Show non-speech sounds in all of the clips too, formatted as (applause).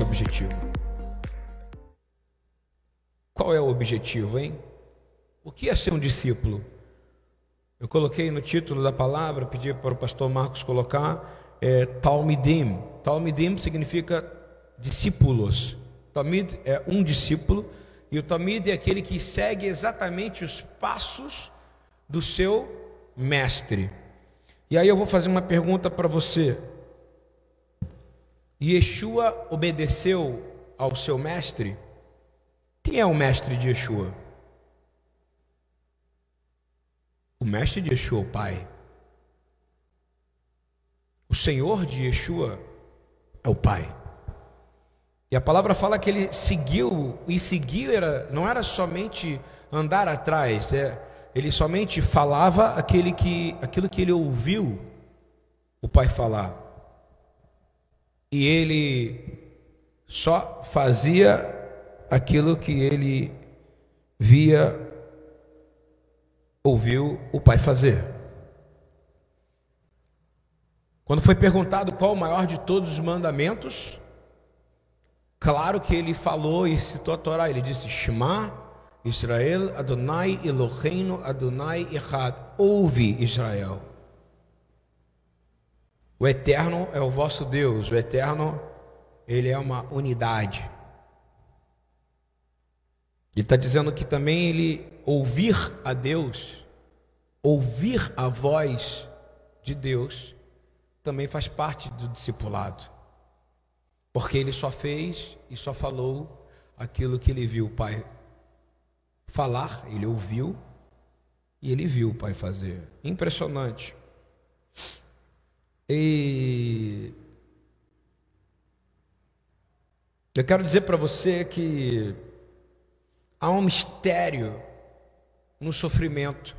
esse objetivo. Qual é o objetivo, hein? O que é ser um discípulo? Eu coloquei no título da palavra, pedi para o pastor Marcos colocar, é, Talmidim. Talmidim significa discípulos. Talmid é um discípulo, e o Talmid é aquele que segue exatamente os passos do seu mestre. E aí eu vou fazer uma pergunta para você. Yeshua obedeceu ao seu mestre? Quem é o mestre de Yeshua? O mestre de Yeshua, o Pai. O Senhor de Yeshua é o Pai. E a palavra fala que ele seguiu, e seguir era, não era somente andar atrás, é, ele somente falava aquele que, aquilo que ele ouviu o Pai falar. E ele só fazia aquilo que ele via, ouviu o Pai fazer. Quando foi perguntado qual o maior de todos os mandamentos, claro que ele falou e citou a Torá, ele disse: Shema Israel Adonai Eloheinu Adonai Echad. Ouve Israel. O Eterno é o vosso Deus. O Eterno, ele é uma unidade. Ele está dizendo que também ele ouvir a Deus, ouvir a voz de Deus, também faz parte do discipulado. Porque ele só fez e só falou aquilo que ele viu o Pai falar, ele ouviu e ele viu o pai fazer. Impressionante. E eu quero dizer para você que há um mistério no sofrimento,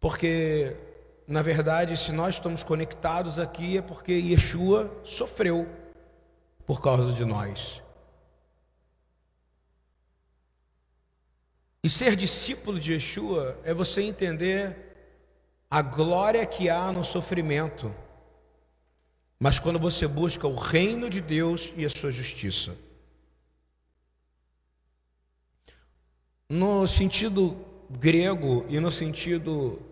porque na verdade, se nós estamos conectados aqui é porque Yeshua sofreu por causa de nós. E ser discípulo de Yeshua é você entender a glória que há no sofrimento, mas quando você busca o reino de Deus e a sua justiça. No sentido grego e no sentido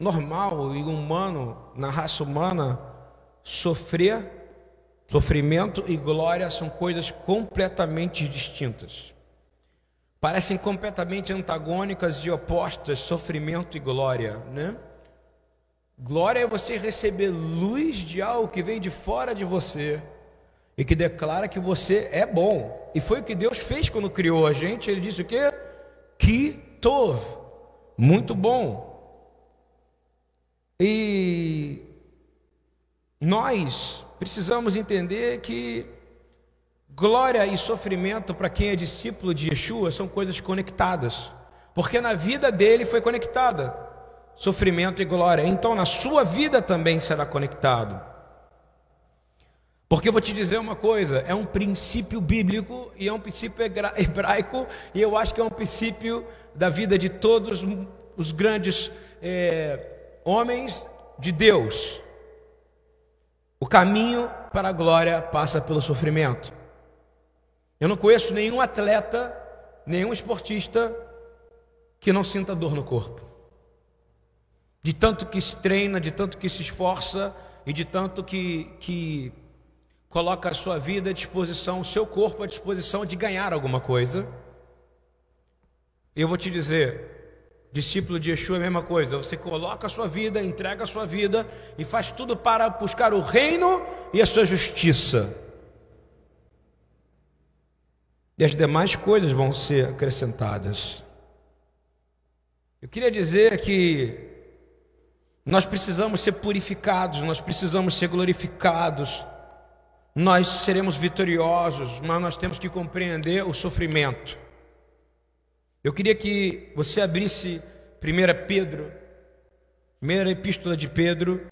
normal e humano, na raça humana, sofrer, sofrimento e glória são coisas completamente distintas parecem completamente antagônicas e opostas, sofrimento e glória, né? Glória é você receber luz de algo que vem de fora de você e que declara que você é bom. E foi o que Deus fez quando criou a gente. Ele disse o quê? Que tov, muito bom. E nós precisamos entender que Glória e sofrimento para quem é discípulo de Yeshua são coisas conectadas, porque na vida dele foi conectada sofrimento e glória, então na sua vida também será conectado. Porque eu vou te dizer uma coisa: é um princípio bíblico e é um princípio (laughs) hebraico, e eu acho que é um princípio da vida de todos os grandes é, homens de Deus. O caminho para a glória passa pelo sofrimento. Eu não conheço nenhum atleta, nenhum esportista que não sinta dor no corpo. De tanto que se treina, de tanto que se esforça e de tanto que, que coloca a sua vida à disposição, o seu corpo à disposição de ganhar alguma coisa. Eu vou te dizer, discípulo de Yeshua é a mesma coisa. Você coloca a sua vida, entrega a sua vida e faz tudo para buscar o reino e a sua justiça e as demais coisas vão ser acrescentadas. Eu queria dizer que nós precisamos ser purificados, nós precisamos ser glorificados, nós seremos vitoriosos, mas nós temos que compreender o sofrimento. Eu queria que você abrisse 1 Pedro, primeira epístola de Pedro,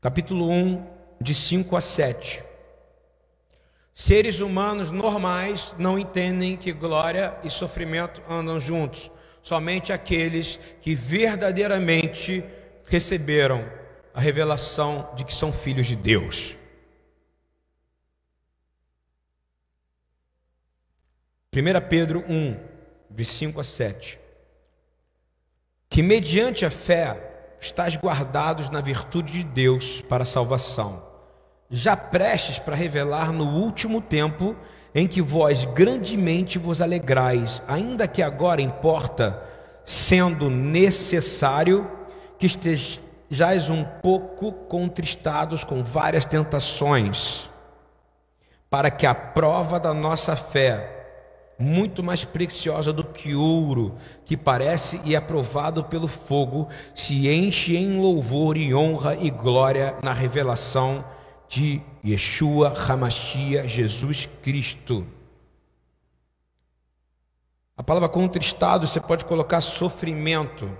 capítulo 1, de 5 a 7. Seres humanos normais não entendem que glória e sofrimento andam juntos somente aqueles que verdadeiramente receberam a revelação de que são filhos de Deus. Primeira Pedro 1, de 5 a 7. Que mediante a fé estás guardados na virtude de Deus para a salvação, já prestes para revelar no último tempo em que vós grandemente vos alegrais, ainda que agora importa, sendo necessário que estejais um pouco contristados com várias tentações, para que a prova da nossa fé, muito mais preciosa do que ouro, que parece e é provado pelo fogo, se enche em louvor e honra e glória na revelação de Yeshua Hamashia, Jesus Cristo. A palavra contristado você pode colocar sofrimento.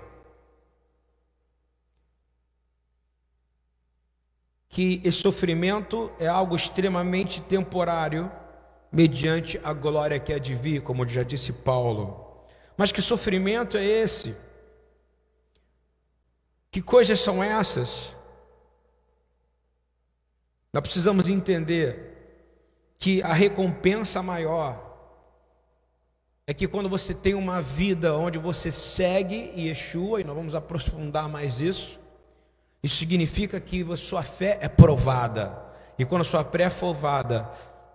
Que esse sofrimento é algo extremamente temporário mediante a glória que há de vir, como já disse Paulo. Mas que sofrimento é esse? Que coisas são essas? Nós precisamos entender que a recompensa maior é que quando você tem uma vida onde você segue Yeshua, e nós vamos aprofundar mais isso, isso significa que sua fé é provada. E quando sua fé é provada,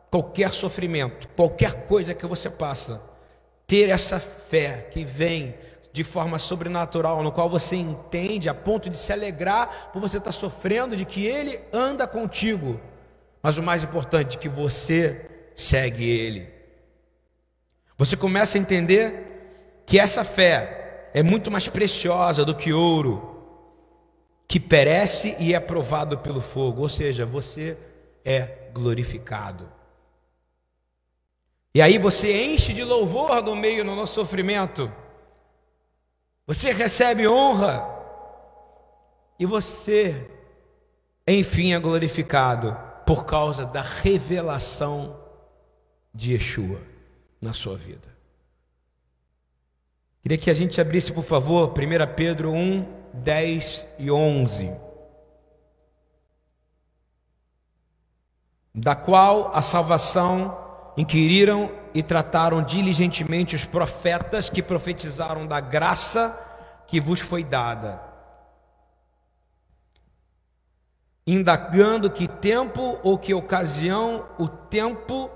qualquer sofrimento, qualquer coisa que você passa, ter essa fé que vem de forma sobrenatural, no qual você entende a ponto de se alegrar por você estar sofrendo, de que Ele anda contigo, mas o mais importante, que você segue Ele. Você começa a entender que essa fé é muito mais preciosa do que ouro, que perece e é provado pelo fogo, ou seja, você é glorificado. E aí você enche de louvor no meio do nosso sofrimento. Você recebe honra. E você, enfim, é glorificado por causa da revelação de Yeshua na sua vida. Queria que a gente abrisse, por favor, 1 Pedro 1, 10 e 11. Da qual a salvação inquiriram e trataram diligentemente os profetas que profetizaram da graça que vos foi dada, indagando que tempo ou que ocasião o tempo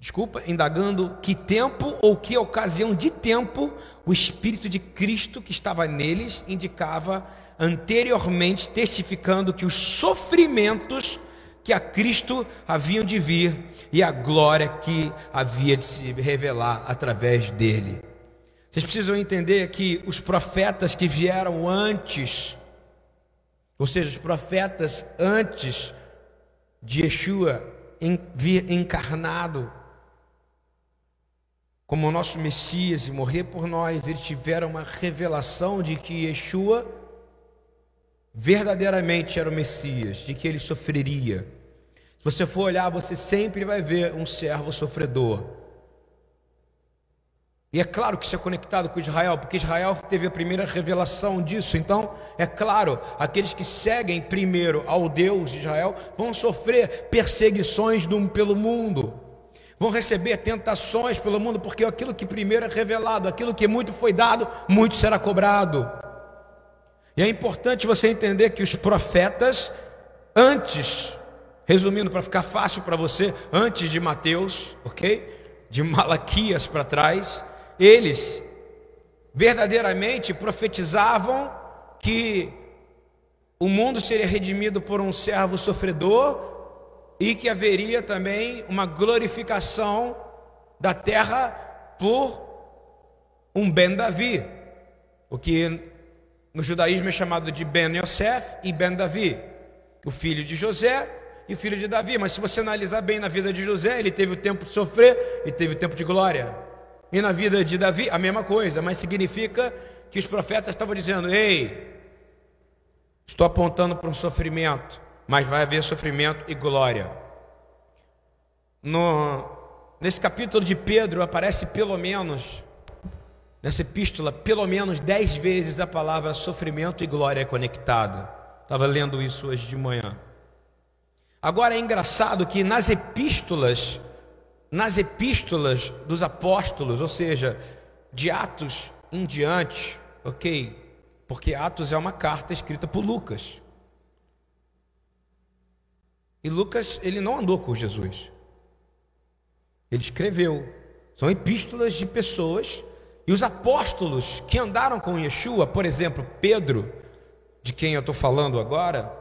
Desculpa, indagando que tempo ou que ocasião de tempo o Espírito de Cristo que estava neles indicava anteriormente, testificando que os sofrimentos que a Cristo haviam de vir e a glória que havia de se revelar através dele. Vocês precisam entender que os profetas que vieram antes, ou seja, os profetas antes de Yeshua vir encarnado como o nosso Messias e morrer por nós, eles tiveram uma revelação de que Yeshua verdadeiramente era o Messias, de que ele sofreria. Se você for olhar, você sempre vai ver um servo sofredor. E é claro que isso é conectado com Israel, porque Israel teve a primeira revelação disso. Então, é claro, aqueles que seguem primeiro ao Deus de Israel vão sofrer perseguições pelo mundo, vão receber tentações pelo mundo, porque aquilo que primeiro é revelado, aquilo que muito foi dado, muito será cobrado. E é importante você entender que os profetas, antes, resumindo para ficar fácil para você, antes de Mateus, ok? De Malaquias para trás, eles verdadeiramente profetizavam que o mundo seria redimido por um servo sofredor e que haveria também uma glorificação da terra por um Ben Davi, o que no judaísmo é chamado de Ben Yosef e Ben Davi, o filho de José e o filho de Davi. Mas se você analisar bem na vida de José, ele teve o tempo de sofrer e teve o tempo de glória. E na vida de Davi, a mesma coisa, mas significa que os profetas estavam dizendo: Ei, estou apontando para um sofrimento, mas vai haver sofrimento e glória. No, nesse capítulo de Pedro aparece pelo menos Nessa epístola, pelo menos dez vezes a palavra sofrimento e glória é conectada. Estava lendo isso hoje de manhã. Agora é engraçado que nas epístolas, nas epístolas dos apóstolos, ou seja, de Atos em diante, ok? Porque Atos é uma carta escrita por Lucas. E Lucas, ele não andou com Jesus. Ele escreveu. São epístolas de pessoas. E os apóstolos que andaram com Yeshua, por exemplo, Pedro, de quem eu estou falando agora,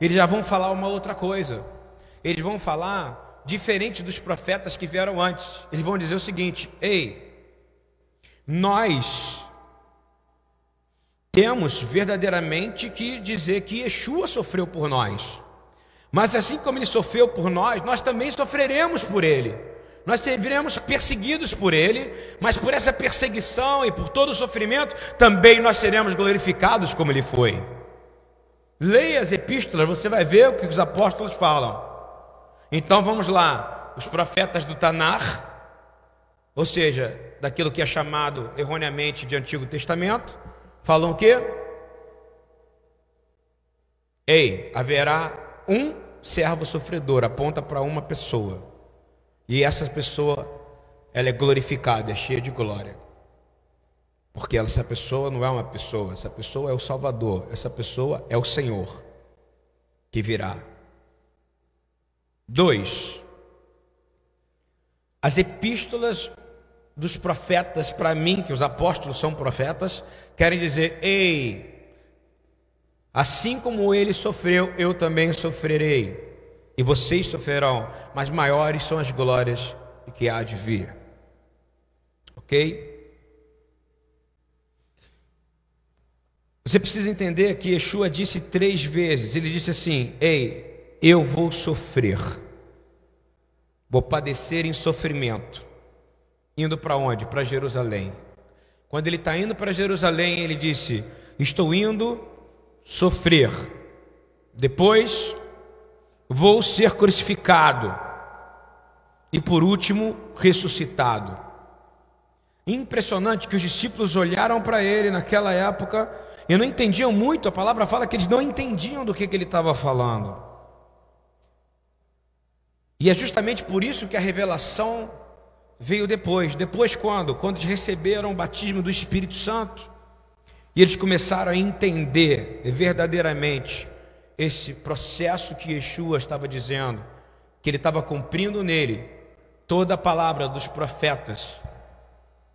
eles já vão falar uma outra coisa. Eles vão falar diferente dos profetas que vieram antes. Eles vão dizer o seguinte: Ei, nós temos verdadeiramente que dizer que Yeshua sofreu por nós. Mas assim como ele sofreu por nós, nós também sofreremos por ele. Nós seremos perseguidos por ele, mas por essa perseguição e por todo o sofrimento, também nós seremos glorificados como ele foi. Leia as epístolas, você vai ver o que os apóstolos falam. Então vamos lá, os profetas do Tanar, ou seja, daquilo que é chamado erroneamente de Antigo Testamento, falam o quê? Ei, haverá um servo sofredor, aponta para uma pessoa. E essa pessoa, ela é glorificada, é cheia de glória. Porque essa pessoa não é uma pessoa, essa pessoa é o Salvador, essa pessoa é o Senhor que virá. Dois, as epístolas dos profetas, para mim, que os apóstolos são profetas, querem dizer: ei, assim como ele sofreu, eu também sofrerei, e vocês sofrerão, mas maiores são as glórias que há de vir. Ok? Você precisa entender que Yeshua disse três vezes: ele disse assim, ei, eu vou sofrer, vou padecer em sofrimento. Indo para onde? Para Jerusalém. Quando ele está indo para Jerusalém, ele disse: Estou indo sofrer. Depois vou ser crucificado. E por último, ressuscitado. Impressionante que os discípulos olharam para ele naquela época e não entendiam muito. A palavra fala que eles não entendiam do que, que ele estava falando. E é justamente por isso que a revelação veio depois. Depois quando? Quando eles receberam o batismo do Espírito Santo. E eles começaram a entender verdadeiramente esse processo que Yeshua estava dizendo, que ele estava cumprindo nele toda a palavra dos profetas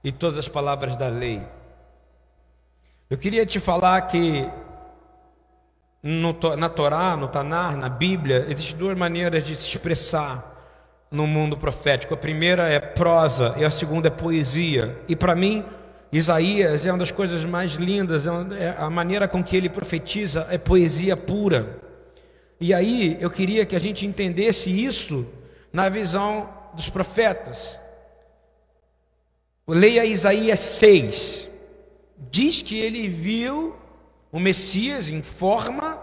e todas as palavras da lei. Eu queria te falar que no, na Torá, no Tanar, na Bíblia, existem duas maneiras de se expressar no mundo profético. A primeira é prosa e a segunda é poesia. E para mim, Isaías é uma das coisas mais lindas, é, é a maneira com que ele profetiza é poesia pura. E aí eu queria que a gente entendesse isso na visão dos profetas. Leia Isaías 6. Diz que ele viu o Messias em forma,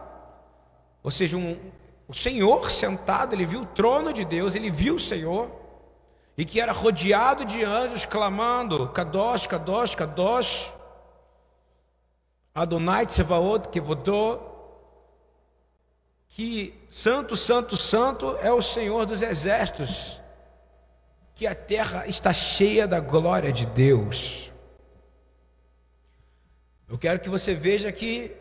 ou seja, um, o Senhor sentado, ele viu o trono de Deus, ele viu o Senhor, e que era rodeado de anjos clamando: Kadosh, Kadosh, Kadosh, Adonai Tsevaot Kevodot, que Santo, Santo, Santo é o Senhor dos exércitos, que a terra está cheia da glória de Deus. Eu quero que você veja que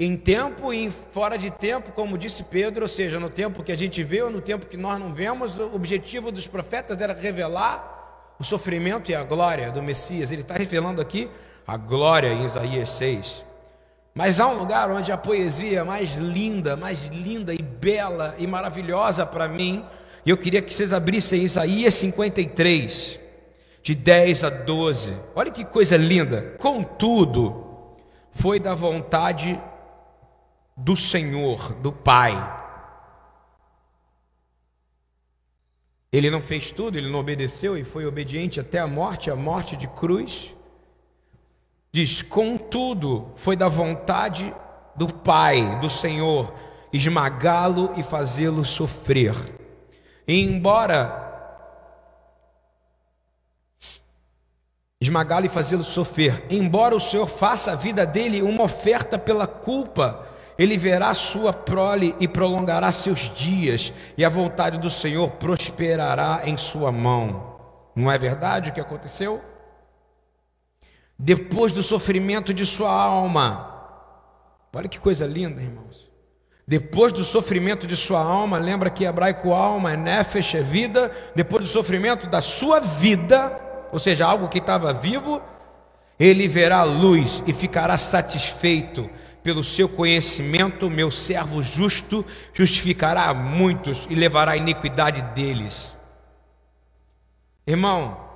em tempo e fora de tempo, como disse Pedro, ou seja, no tempo que a gente vê ou no tempo que nós não vemos, o objetivo dos profetas era revelar o sofrimento e a glória do Messias. Ele está revelando aqui a glória em Isaías 6. Mas há um lugar onde a poesia mais linda, mais linda e bela e maravilhosa para mim, e eu queria que vocês abrissem Isaías 53, de 10 a 12. Olha que coisa linda. Contudo, foi da vontade do Senhor, do Pai. Ele não fez tudo, ele não obedeceu e foi obediente até a morte, a morte de cruz. Diz: contudo, foi da vontade do Pai, do Senhor, esmagá-lo e fazê-lo sofrer. E embora esmagá-lo e fazê-lo sofrer, embora o Senhor faça a vida dele uma oferta pela culpa ele verá sua prole e prolongará seus dias, e a vontade do Senhor prosperará em sua mão. Não é verdade o que aconteceu? Depois do sofrimento de sua alma, olha que coisa linda, irmãos. Depois do sofrimento de sua alma, lembra que hebraico alma é nefesh, é vida. Depois do sofrimento da sua vida, ou seja, algo que estava vivo, ele verá a luz e ficará satisfeito pelo seu conhecimento, meu servo justo justificará muitos e levará a iniquidade deles. Irmão,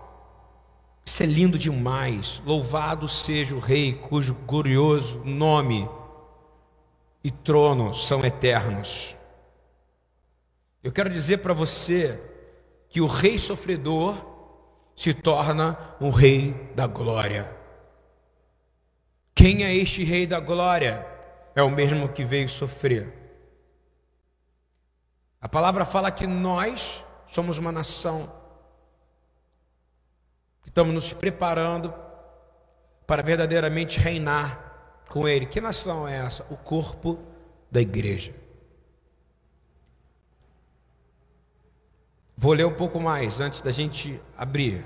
isso é lindo demais. Louvado seja o Rei, cujo glorioso nome e trono são eternos. Eu quero dizer para você que o Rei sofredor se torna um Rei da glória. Quem é este Rei da glória? É o mesmo que veio sofrer. A palavra fala que nós somos uma nação que estamos nos preparando para verdadeiramente reinar com Ele. Que nação é essa? O corpo da igreja. Vou ler um pouco mais antes da gente abrir.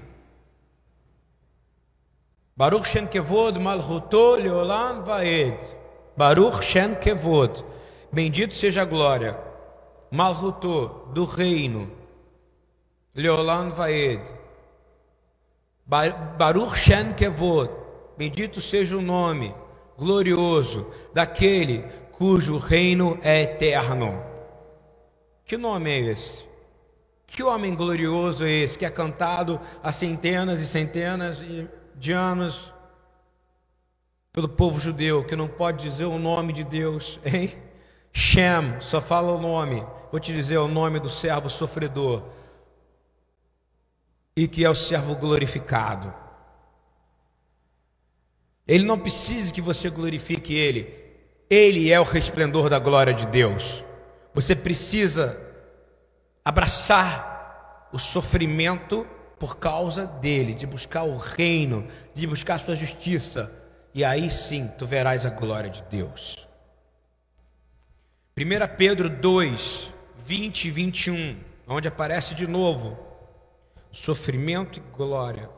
Baruch Shen Kevod Malchuto Leolam Vaed. Baruch Shen Kevod. Bendito seja a glória. Malchuto do reino. Leolam Vaed. Baruch Shen Kevod. Bendito seja o nome glorioso daquele cujo reino é eterno. Que nome é esse? Que homem glorioso é esse que é cantado há centenas e centenas de anos pelo povo judeu que não pode dizer o nome de Deus, hein? Shem, só fala o nome. Vou te dizer o nome do servo sofredor e que é o servo glorificado. Ele não precisa que você glorifique ele. Ele é o resplendor da glória de Deus. Você precisa abraçar o sofrimento por causa dele, de buscar o reino, de buscar a sua justiça, e aí sim tu verás a glória de Deus. 1 Pedro 2, 20 e 21, onde aparece de novo sofrimento e glória.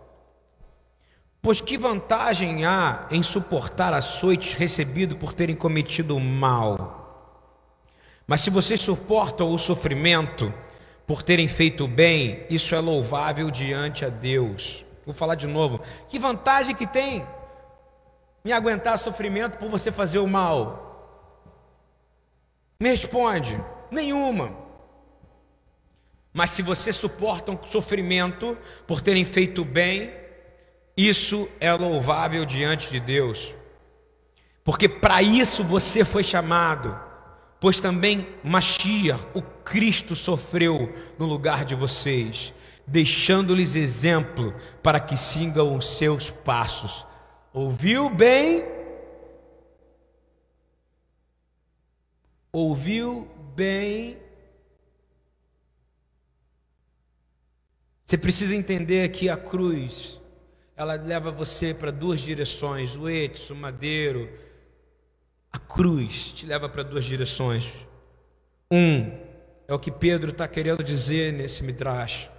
Pois que vantagem há em suportar açoites recebido por terem cometido o mal? Mas se vocês suportam o sofrimento, por terem feito bem, isso é louvável diante a Deus. Vou falar de novo. Que vantagem que tem em aguentar sofrimento por você fazer o mal? Me responde: nenhuma. Mas se você suporta um sofrimento por terem feito bem, isso é louvável diante de Deus. Porque para isso você foi chamado pois também Mashiach, o Cristo, sofreu no lugar de vocês, deixando-lhes exemplo para que sigam os seus passos. Ouviu bem? Ouviu bem? Você precisa entender que a cruz, ela leva você para duas direções, o etso, o madeiro, a cruz te leva para duas direções. Um é o que Pedro está querendo dizer nesse midrash: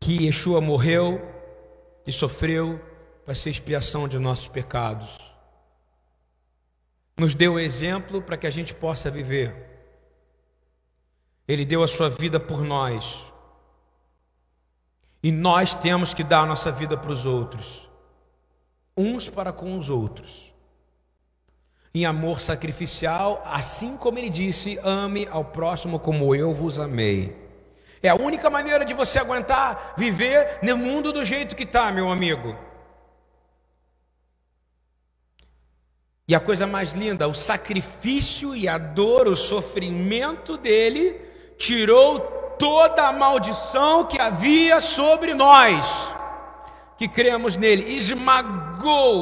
que Yeshua morreu e sofreu para ser expiação de nossos pecados. Nos deu o exemplo para que a gente possa viver. Ele deu a sua vida por nós. E nós temos que dar a nossa vida para os outros, uns para com os outros em amor sacrificial, assim como ele disse: ame ao próximo como eu vos amei. É a única maneira de você aguentar viver no mundo do jeito que está, meu amigo. E a coisa mais linda, o sacrifício e a dor, o sofrimento dele, tirou toda a maldição que havia sobre nós que cremos nele, esmagou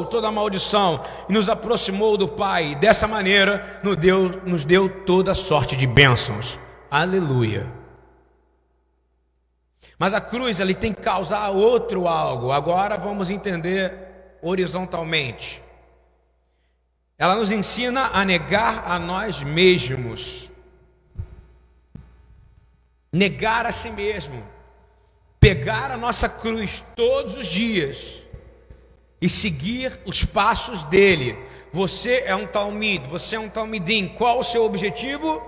toda a maldição e nos aproximou do Pai. Dessa maneira nos deu, nos deu toda sorte de bênçãos. Aleluia. Mas a cruz ele tem que causar outro algo. Agora vamos entender horizontalmente. ela nos ensina a negar a nós mesmos. Negar a si mesmo. Pegar a nossa cruz todos os dias e seguir os passos dele. Você é um talmid, você é um talmidim. Qual o seu objetivo?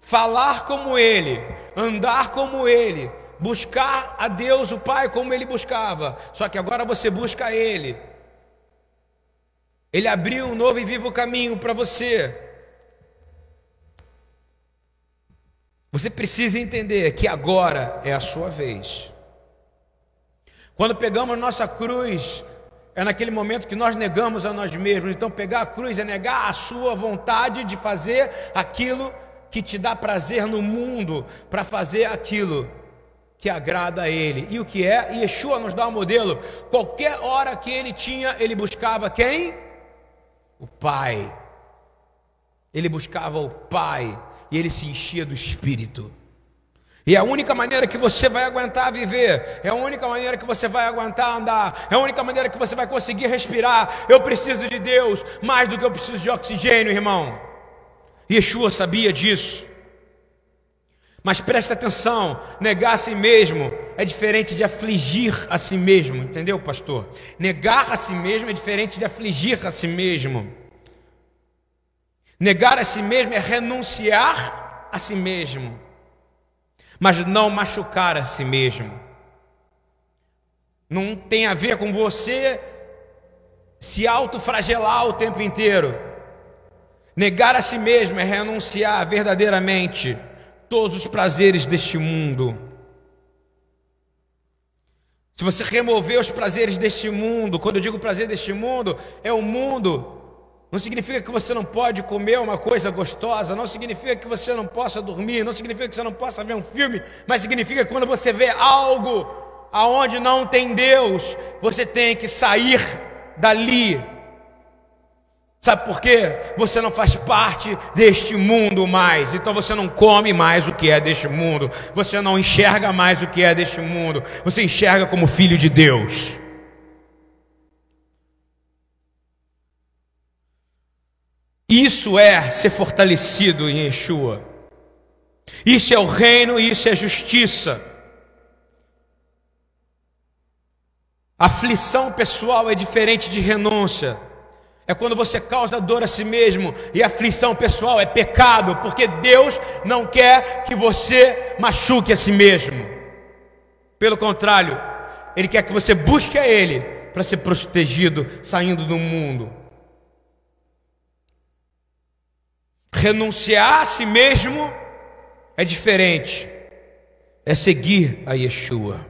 Falar como ele, andar como ele, buscar a Deus, o Pai, como ele buscava. Só que agora você busca ele. Ele abriu um novo e vivo caminho para você. Você precisa entender que agora é a sua vez. Quando pegamos nossa cruz, é naquele momento que nós negamos a nós mesmos. Então, pegar a cruz é negar a sua vontade de fazer aquilo que te dá prazer no mundo, para fazer aquilo que agrada a Ele. E o que é? Yeshua nos dá um modelo. Qualquer hora que ele tinha, ele buscava quem? o Pai. Ele buscava o Pai e ele se enchia do Espírito. E a única maneira que você vai aguentar viver, é a única maneira que você vai aguentar andar, é a única maneira que você vai conseguir respirar. Eu preciso de Deus mais do que eu preciso de oxigênio, irmão. Yeshua sabia disso. Mas preste atenção: negar a si mesmo é diferente de afligir a si mesmo, entendeu, pastor? Negar a si mesmo é diferente de afligir a si mesmo. Negar a si mesmo é renunciar a si mesmo, mas não machucar a si mesmo. Não tem a ver com você se autofragelar o tempo inteiro. Negar a si mesmo é renunciar verdadeiramente todos os prazeres deste mundo. Se você remover os prazeres deste mundo, quando eu digo prazer deste mundo, é o mundo. Não significa que você não pode comer uma coisa gostosa, não significa que você não possa dormir, não significa que você não possa ver um filme, mas significa que quando você vê algo aonde não tem Deus, você tem que sair dali Sabe por quê? Você não faz parte deste mundo mais, então você não come mais o que é deste mundo, você não enxerga mais o que é deste mundo, você enxerga como filho de Deus. Isso é ser fortalecido em Yeshua. Isso é o reino, isso é justiça. Aflição pessoal é diferente de renúncia é quando você causa dor a si mesmo e aflição pessoal, é pecado, porque Deus não quer que você machuque a si mesmo. Pelo contrário, Ele quer que você busque a Ele para ser protegido saindo do mundo. Renunciar a si mesmo é diferente, é seguir a Yeshua.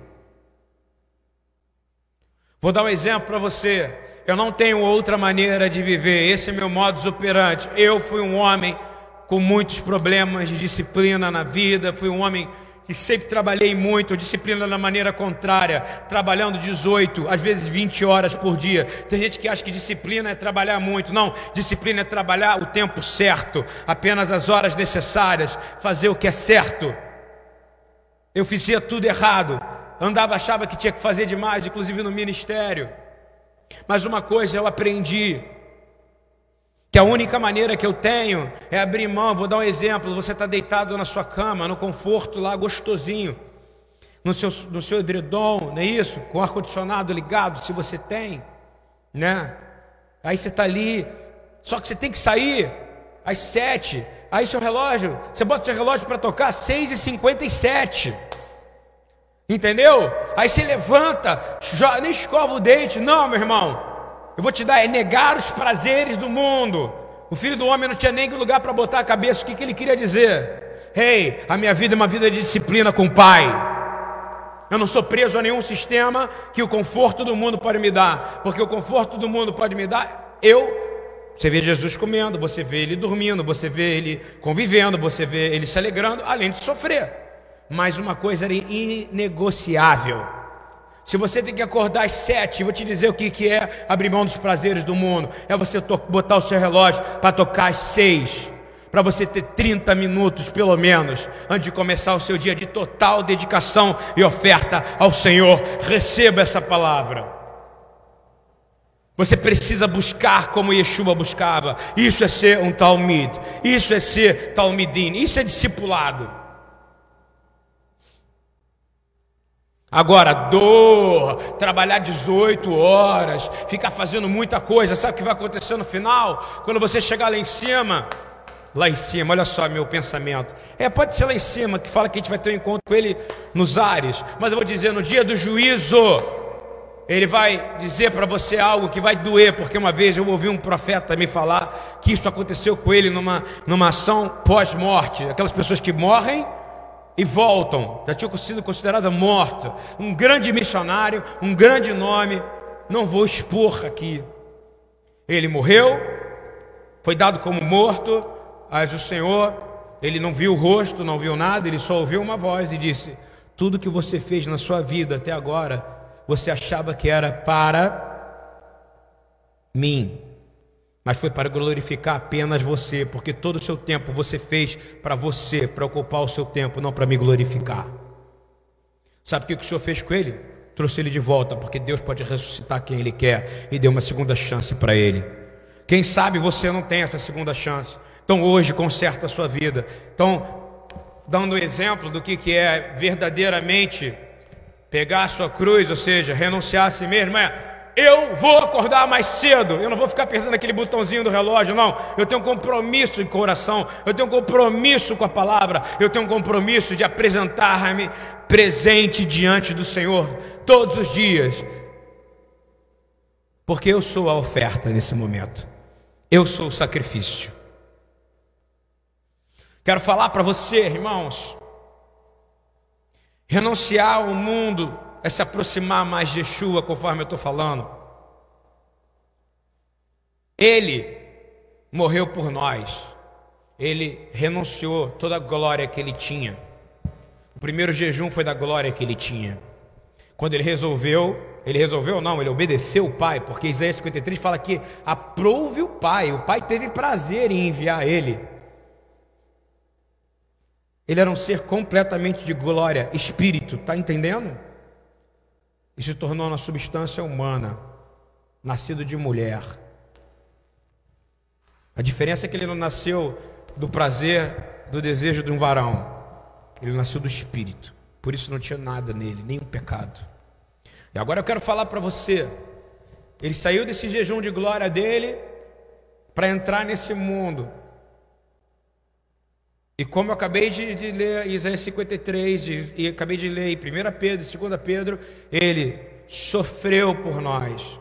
Vou dar um exemplo para você. Eu não tenho outra maneira de viver, esse é meu modus operandi. Eu fui um homem com muitos problemas de disciplina na vida, fui um homem que sempre trabalhei muito, disciplina da maneira contrária, trabalhando 18, às vezes 20 horas por dia. Tem gente que acha que disciplina é trabalhar muito. Não, disciplina é trabalhar o tempo certo, apenas as horas necessárias, fazer o que é certo. Eu fazia tudo errado, andava, achava que tinha que fazer demais, inclusive no ministério. Mas uma coisa eu aprendi: que a única maneira que eu tenho é abrir mão. Vou dar um exemplo: você está deitado na sua cama, no conforto lá, gostosinho, no seu, no seu edredom, não é isso? Com o ar-condicionado ligado, se você tem, né? Aí você está ali, só que você tem que sair às sete. Aí seu relógio, você bota seu relógio para tocar às seis e cinquenta e sete. Entendeu? Aí você levanta, nem escova o dente. Não, meu irmão. Eu vou te dar, é negar os prazeres do mundo. O filho do homem não tinha nem lugar para botar a cabeça. O que, que ele queria dizer? Rei, hey, a minha vida é uma vida de disciplina com o Pai. Eu não sou preso a nenhum sistema que o conforto do mundo pode me dar. Porque o conforto do mundo pode me dar, eu. Você vê Jesus comendo, você vê ele dormindo, você vê ele convivendo, você vê ele se alegrando, além de sofrer mas uma coisa era inegociável. Se você tem que acordar às sete, vou te dizer o que, que é abrir mão dos prazeres do mundo. É você botar o seu relógio para tocar às seis. Para você ter 30 minutos, pelo menos, antes de começar o seu dia de total dedicação e oferta ao Senhor. Receba essa palavra. Você precisa buscar como Yeshua buscava. Isso é ser um Talmud. Isso é ser Talmidim. Isso é discipulado. Agora, dor, trabalhar 18 horas, ficar fazendo muita coisa, sabe o que vai acontecer no final? Quando você chegar lá em cima, lá em cima, olha só meu pensamento. É, pode ser lá em cima que fala que a gente vai ter um encontro com ele nos ares, mas eu vou dizer no dia do juízo, ele vai dizer para você algo que vai doer, porque uma vez eu ouvi um profeta me falar que isso aconteceu com ele numa, numa ação pós-morte. Aquelas pessoas que morrem e voltam, já tinham sido considerada morta. Um grande missionário, um grande nome, não vou expor aqui. Ele morreu, foi dado como morto, mas o Senhor, ele não viu o rosto, não viu nada, ele só ouviu uma voz e disse: Tudo que você fez na sua vida até agora você achava que era para mim, mas foi para glorificar apenas você, porque todo o seu tempo você fez para você, para ocupar o seu tempo, não para me glorificar. Sabe o que o Senhor fez com ele? Trouxe ele de volta, porque Deus pode ressuscitar quem Ele quer e deu uma segunda chance para ele. Quem sabe você não tem essa segunda chance. Então hoje conserta a sua vida. Então, dando um exemplo do que, que é verdadeiramente pegar a sua cruz, ou seja, renunciar a si mesmo, é eu vou acordar mais cedo, eu não vou ficar apertando aquele botãozinho do relógio, não. Eu tenho um compromisso de coração, eu tenho um compromisso com a palavra, eu tenho um compromisso de apresentar-me presente diante do Senhor todos os dias, porque eu sou a oferta nesse momento, eu sou o sacrifício. Quero falar para você, irmãos, Renunciar ao mundo é se aproximar mais de Yeshua, conforme eu estou falando. Ele morreu por nós. Ele renunciou toda a glória que ele tinha. O primeiro jejum foi da glória que ele tinha. Quando ele resolveu, ele resolveu não, ele obedeceu o Pai, porque Isaías 53 fala que aprove o Pai, o Pai teve prazer em enviar ele. Ele era um ser completamente de glória, espírito, está entendendo? E se tornou uma substância humana, nascido de mulher. A diferença é que ele não nasceu do prazer, do desejo de um varão. Ele nasceu do espírito. Por isso não tinha nada nele, nenhum pecado. E agora eu quero falar para você. Ele saiu desse jejum de glória dele para entrar nesse mundo e como eu acabei de, de ler Isaías 53, de, e acabei de ler em 1 Pedro e 2 Pedro, ele sofreu por nós.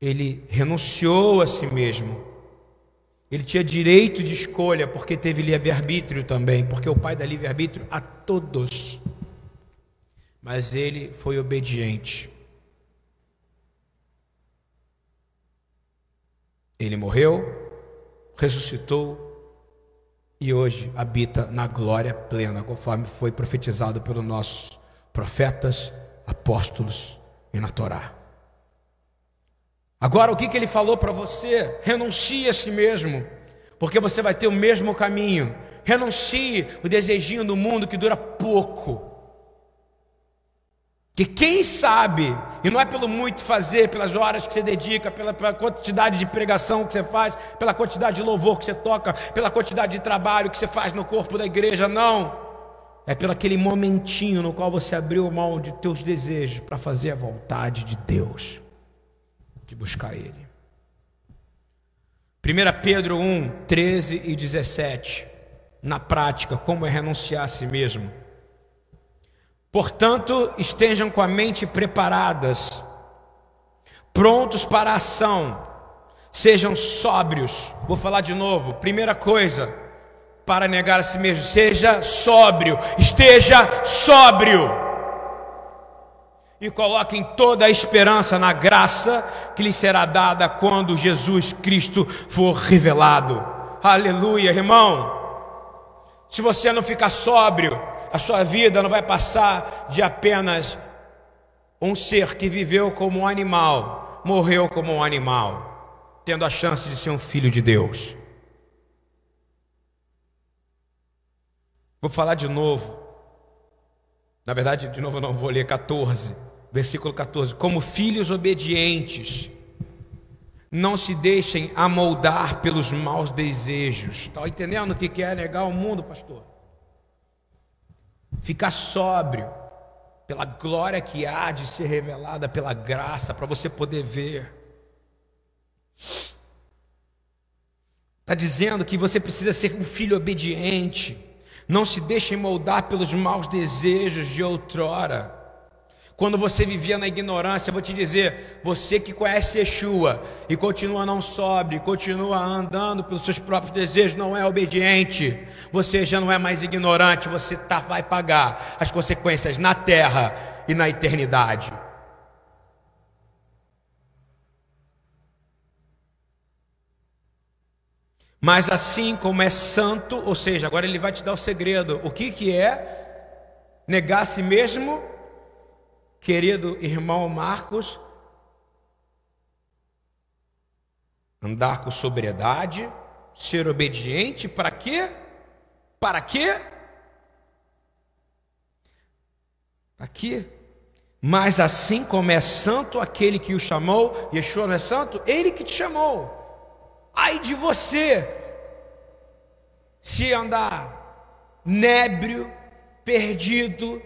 Ele renunciou a si mesmo. Ele tinha direito de escolha, porque teve livre-arbítrio também, porque o Pai dá livre-arbítrio a todos. Mas ele foi obediente. Ele morreu, ressuscitou e hoje habita na glória plena, conforme foi profetizado pelos nossos profetas, apóstolos e na Torá. Agora, o que, que ele falou para você? Renuncie a si mesmo, porque você vai ter o mesmo caminho. Renuncie o desejinho do mundo que dura pouco. Que quem sabe, e não é pelo muito fazer, pelas horas que você dedica, pela, pela, quantidade de pregação que você faz, pela quantidade de louvor que você toca, pela quantidade de trabalho que você faz no corpo da igreja, não. É pelo aquele momentinho no qual você abriu mão de teus desejos para fazer a vontade de Deus, de buscar Ele. 1 Pedro 1, 13 e 17. Na prática, como é renunciar a si mesmo. Portanto, estejam com a mente preparadas, prontos para a ação, sejam sóbrios. Vou falar de novo. Primeira coisa, para negar a si mesmo, seja sóbrio, esteja sóbrio. E coloquem toda a esperança na graça que lhe será dada quando Jesus Cristo for revelado. Aleluia, irmão. Se você não ficar sóbrio, a sua vida não vai passar de apenas um ser que viveu como um animal, morreu como um animal, tendo a chance de ser um filho de Deus. Vou falar de novo. Na verdade, de novo, eu não vou ler 14, versículo 14. Como filhos obedientes, não se deixem amoldar pelos maus desejos. Está entendendo o que é negar o mundo, pastor? Ficar sóbrio, pela glória que há de ser revelada pela graça, para você poder ver. Está dizendo que você precisa ser um filho obediente, não se deixe moldar pelos maus desejos de outrora. Quando você vivia na ignorância, vou te dizer, você que conhece Yeshua e continua não sobre, continua andando pelos seus próprios desejos, não é obediente, você já não é mais ignorante, você tá, vai pagar as consequências na terra e na eternidade. Mas assim como é santo, ou seja, agora ele vai te dar o segredo. O que, que é negar a si mesmo? Querido irmão Marcos, andar com sobriedade, ser obediente, para quê? Para quê? Quê? Mas assim como é santo aquele que o chamou, Yeshua não é santo? Ele que te chamou. Ai de você, se andar nébrio, perdido,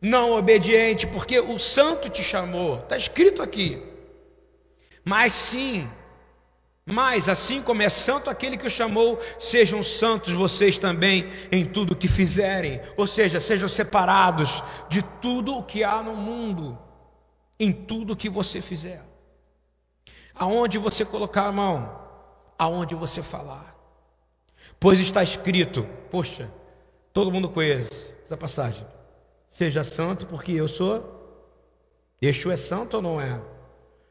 não obediente, porque o santo te chamou, está escrito aqui. Mas sim, mas assim como é santo aquele que o chamou, sejam santos vocês também em tudo que fizerem, ou seja, sejam separados de tudo o que há no mundo, em tudo que você fizer. Aonde você colocar a mão, aonde você falar. Pois está escrito, poxa, todo mundo conhece essa passagem. Seja santo, porque eu sou. Yeshua é santo ou não é?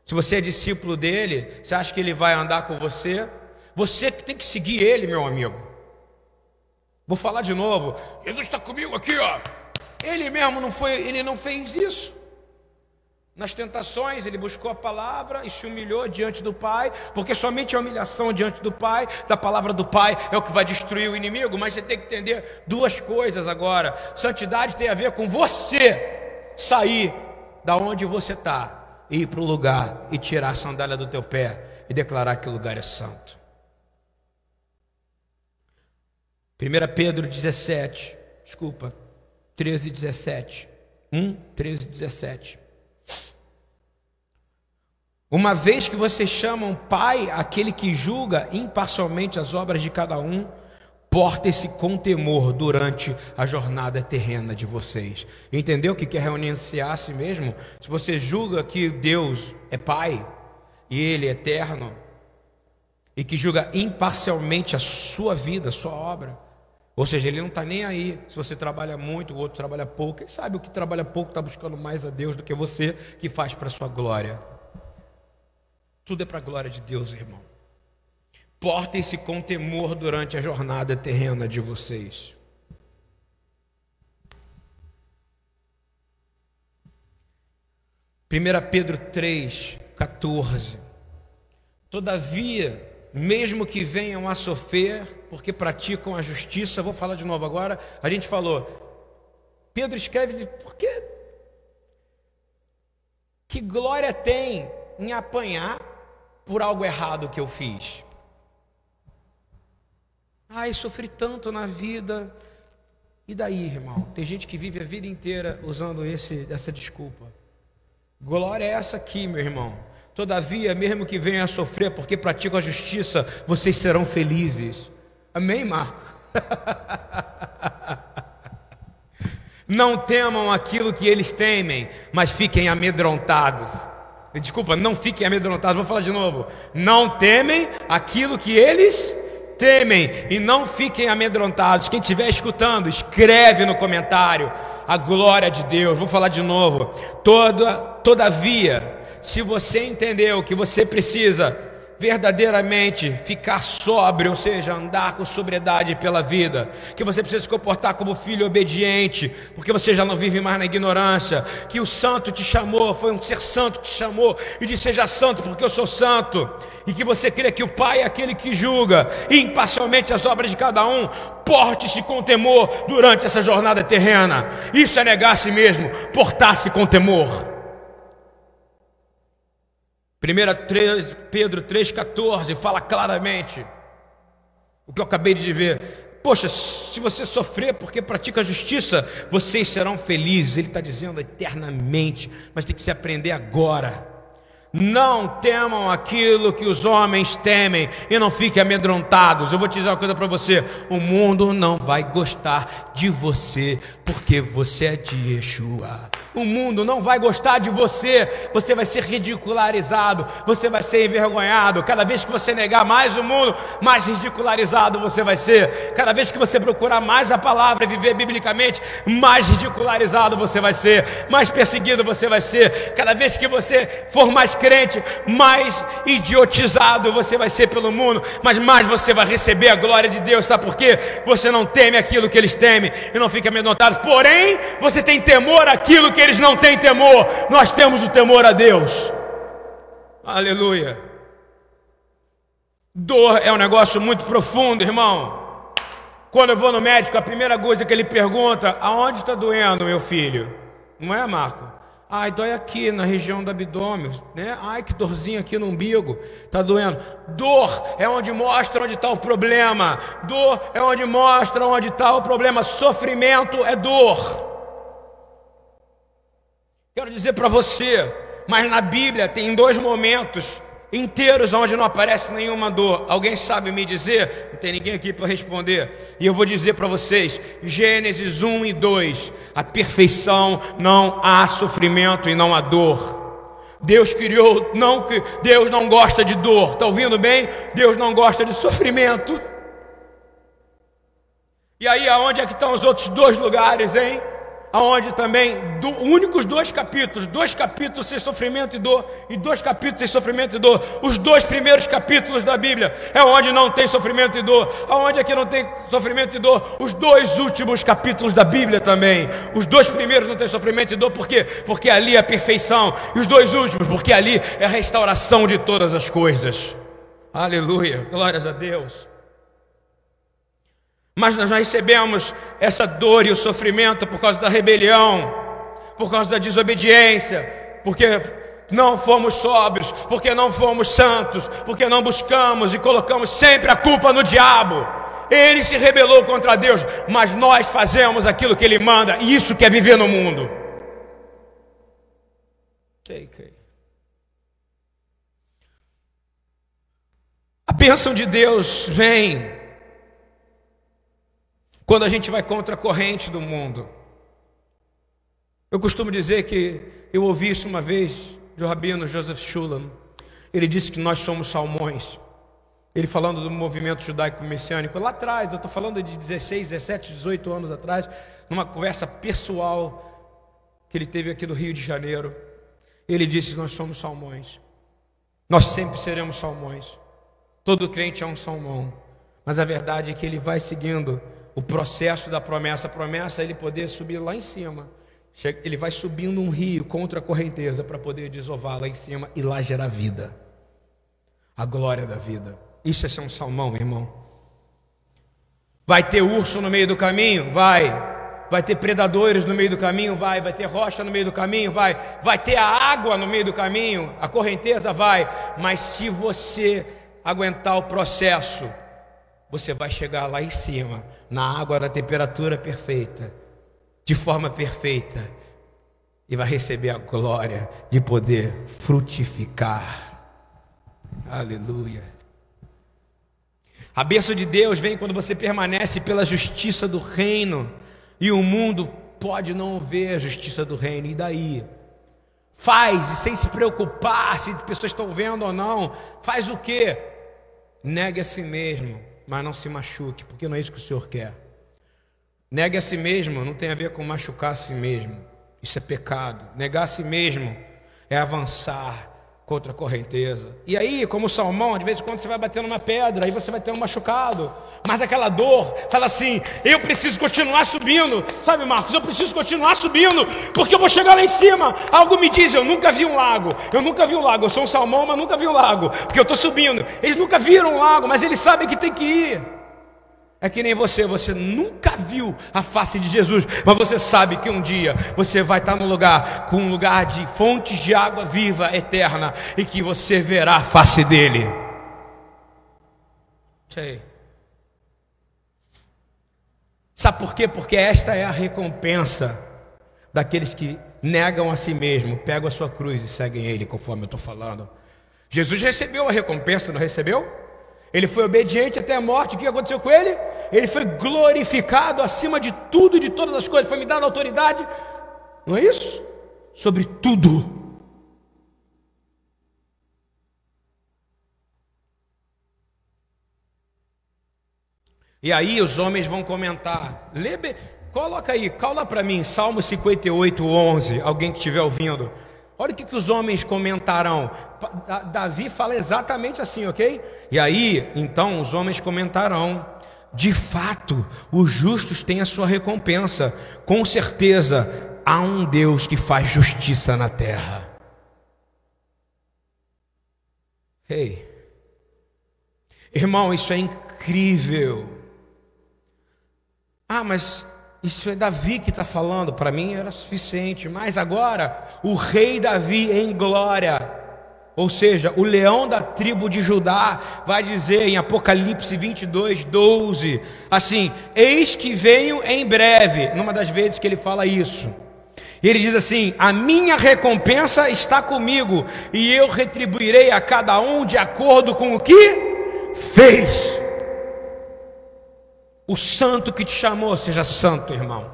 Se você é discípulo dele, você acha que ele vai andar com você? Você que tem que seguir ele, meu amigo. Vou falar de novo. Jesus está comigo aqui, ó. Ele mesmo não foi, ele não fez isso. Nas tentações, ele buscou a palavra e se humilhou diante do Pai, porque somente a humilhação diante do Pai, da palavra do Pai, é o que vai destruir o inimigo. Mas você tem que entender duas coisas agora: santidade tem a ver com você sair da onde você está, ir para o lugar e tirar a sandália do teu pé e declarar que o lugar é santo. 1 Pedro 17, desculpa, 13, 17. 1, 13, 17. Uma vez que vocês chamam Pai aquele que julga imparcialmente as obras de cada um, portem-se com temor durante a jornada terrena de vocês. Entendeu o que quer renunciar a si mesmo? Se você julga que Deus é Pai e Ele é eterno, e que julga imparcialmente a sua vida, a sua obra, ou seja, Ele não está nem aí se você trabalha muito, o outro trabalha pouco. Quem sabe o que trabalha pouco está buscando mais a Deus do que você que faz para a sua glória. Tudo é para a glória de Deus, irmão. Portem-se com temor durante a jornada terrena de vocês. Primeira Pedro 3, 14. Todavia, mesmo que venham a sofrer, porque praticam a justiça, vou falar de novo agora. A gente falou, Pedro escreve de por quê? Que glória tem em apanhar por algo errado que eu fiz. Ai, sofri tanto na vida. E daí, irmão? Tem gente que vive a vida inteira usando esse, essa desculpa. Glória é essa aqui, meu irmão. Todavia, mesmo que venham a sofrer porque praticam a justiça, vocês serão felizes. Amém, Marco? (laughs) Não temam aquilo que eles temem, mas fiquem amedrontados. Desculpa, não fiquem amedrontados. Vou falar de novo. Não temem aquilo que eles temem e não fiquem amedrontados. Quem estiver escutando, escreve no comentário a glória de Deus. Vou falar de novo. Toda, todavia, se você entendeu que você precisa verdadeiramente ficar sóbrio, ou seja, andar com sobriedade pela vida, que você precisa se comportar como filho obediente, porque você já não vive mais na ignorância, que o santo te chamou, foi um ser santo que te chamou e disse: Seja santo, porque eu sou santo, e que você crê que o Pai é aquele que julga imparcialmente as obras de cada um, porte-se com temor durante essa jornada terrena. Isso é negar a si mesmo, portar-se com temor. 1 Pedro 3,14 fala claramente o que eu acabei de ver. Poxa, se você sofrer porque pratica a justiça, vocês serão felizes. Ele está dizendo eternamente, mas tem que se aprender agora. Não temam aquilo que os homens temem e não fiquem amedrontados. Eu vou te dizer uma coisa para você: o mundo não vai gostar de você porque você é de Yeshua. O mundo não vai gostar de você, você vai ser ridicularizado, você vai ser envergonhado. Cada vez que você negar mais o mundo, mais ridicularizado você vai ser. Cada vez que você procurar mais a palavra e viver biblicamente, mais ridicularizado você vai ser, mais perseguido você vai ser. Cada vez que você for mais crente, mais idiotizado você vai ser pelo mundo, mas mais você vai receber a glória de Deus. Sabe por quê? Você não teme aquilo que eles temem e não fica amedrontado. Porém, você tem temor àquilo que eles não têm temor. Nós temos o temor a Deus. Aleluia. Dor é um negócio muito profundo, irmão. Quando eu vou no médico, a primeira coisa que ele pergunta: aonde está doendo, meu filho? Não é, Marco? Ai, dói aqui na região do abdômen, né? Ai, que dorzinha aqui no umbigo, tá doendo. Dor é onde mostra onde está o problema. Dor é onde mostra onde está o problema. Sofrimento é dor. Quero dizer para você, mas na Bíblia tem dois momentos inteiros onde não aparece nenhuma dor. Alguém sabe me dizer? Não tem ninguém aqui para responder. E eu vou dizer para vocês: Gênesis 1 e 2. A perfeição não há sofrimento e não há dor. Deus criou, não que Deus não gosta de dor. Está ouvindo bem? Deus não gosta de sofrimento. E aí, aonde é que estão os outros dois lugares, hein? Aonde também do, únicos dois capítulos, dois capítulos sem sofrimento e dor, e dois capítulos sem sofrimento e dor. Os dois primeiros capítulos da Bíblia é onde não tem sofrimento e dor. Aonde aqui não tem sofrimento e dor? Os dois últimos capítulos da Bíblia também. Os dois primeiros não tem sofrimento e dor, por quê? Porque ali é a perfeição. E os dois últimos, porque ali é a restauração de todas as coisas. Aleluia, glórias a Deus. Mas nós recebemos essa dor e o sofrimento por causa da rebelião, por causa da desobediência, porque não fomos sóbrios, porque não fomos santos, porque não buscamos e colocamos sempre a culpa no diabo. Ele se rebelou contra Deus, mas nós fazemos aquilo que ele manda, e isso quer viver no mundo. A bênção de Deus vem quando a gente vai contra a corrente do mundo. Eu costumo dizer que eu ouvi isso uma vez do rabino Joseph Shulam. Ele disse que nós somos salmões. Ele falando do movimento judaico-messiânico. Lá atrás, eu estou falando de 16, 17, 18 anos atrás, numa conversa pessoal que ele teve aqui no Rio de Janeiro. Ele disse: Nós somos salmões. Nós sempre seremos salmões. Todo crente é um salmão. Mas a verdade é que ele vai seguindo o processo da promessa. A promessa ele poder subir lá em cima. Ele vai subindo um rio contra a correnteza para poder desovar lá em cima e lá gerar vida. A glória da vida. Isso é ser um salmão, irmão. Vai ter urso no meio do caminho? Vai. Vai ter predadores no meio do caminho? Vai. Vai ter rocha no meio do caminho? Vai. Vai ter a água no meio do caminho? A correnteza? Vai. Mas se você aguentar o processo, você vai chegar lá em cima, na água da temperatura perfeita, de forma perfeita, e vai receber a glória de poder frutificar. Aleluia. A bênção de Deus vem quando você permanece pela justiça do reino, e o mundo pode não ver a justiça do reino, e daí? Faz, e sem se preocupar se pessoas estão vendo ou não, faz o que? Negue a si mesmo, mas não se machuque, porque não é isso que o Senhor quer. Negue a si mesmo não tem a ver com machucar a si mesmo. Isso é pecado. Negar a si mesmo é avançar contra a correnteza. E aí, como o salmão, de vez em quando você vai batendo uma pedra, aí você vai ter um machucado. Mas aquela dor fala assim: eu preciso continuar subindo, sabe, Marcos? Eu preciso continuar subindo, porque eu vou chegar lá em cima. Algo me diz: eu nunca vi um lago, eu nunca vi um lago. Eu sou um salmão, mas nunca vi um lago, porque eu estou subindo. Eles nunca viram um lago, mas eles sabem que tem que ir. É que nem você, você nunca viu a face de Jesus, mas você sabe que um dia você vai estar num lugar com um lugar de fontes de água viva eterna e que você verá a face dele. Sei. Sabe por quê? Porque esta é a recompensa daqueles que negam a si mesmo, pegam a sua cruz e seguem ele, conforme eu estou falando. Jesus recebeu a recompensa, não recebeu? Ele foi obediente até a morte. O que aconteceu com ele? Ele foi glorificado acima de tudo e de todas as coisas. Foi me dada autoridade, não é isso? Sobre tudo. E aí os homens vão comentar. Lebe, coloca aí, cola para mim, Salmo 58, 11. Alguém que estiver ouvindo. Olha o que, que os homens comentarão. Davi fala exatamente assim, ok? E aí, então, os homens comentarão. De fato, os justos têm a sua recompensa. Com certeza, há um Deus que faz justiça na terra. Ei, irmão, isso é incrível. Ah, mas isso é Davi que está falando, para mim era suficiente. Mas agora, o rei Davi em glória, ou seja, o leão da tribo de Judá, vai dizer em Apocalipse 22, 12: assim: Eis que venho em breve, numa das vezes que ele fala isso. Ele diz assim: A minha recompensa está comigo, e eu retribuirei a cada um de acordo com o que fez. O santo que te chamou, seja santo, irmão.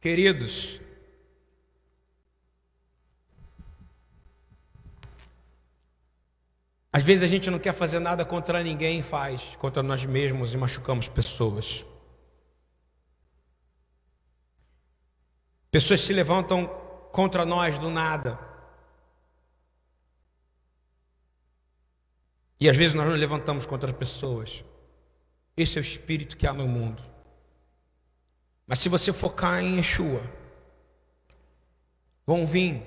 Queridos, às vezes a gente não quer fazer nada contra ninguém e faz contra nós mesmos e machucamos pessoas. Pessoas se levantam contra nós do nada. E às vezes nós nos levantamos contra as pessoas. Esse é o espírito que há no mundo. Mas se você focar em Yeshua, vão vir,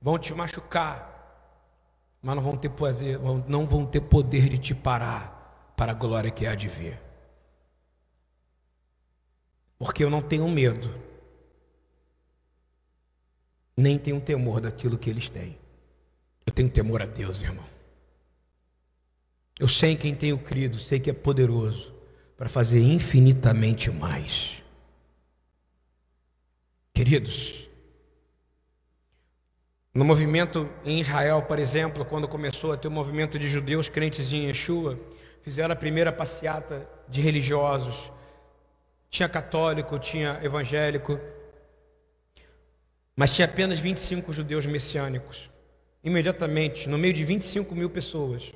vão te machucar, mas não vão ter poder, não vão ter poder de te parar para a glória que há de vir. Porque eu não tenho medo, nem tenho temor daquilo que eles têm. Eu tenho temor a Deus, irmão. Eu sei em quem tenho crido, sei que é poderoso para fazer infinitamente mais. Queridos, no movimento em Israel, por exemplo, quando começou a ter o um movimento de judeus crentes em Yeshua, fizeram a primeira passeata de religiosos. Tinha católico, tinha evangélico, mas tinha apenas 25 judeus messiânicos. Imediatamente, no meio de 25 mil pessoas,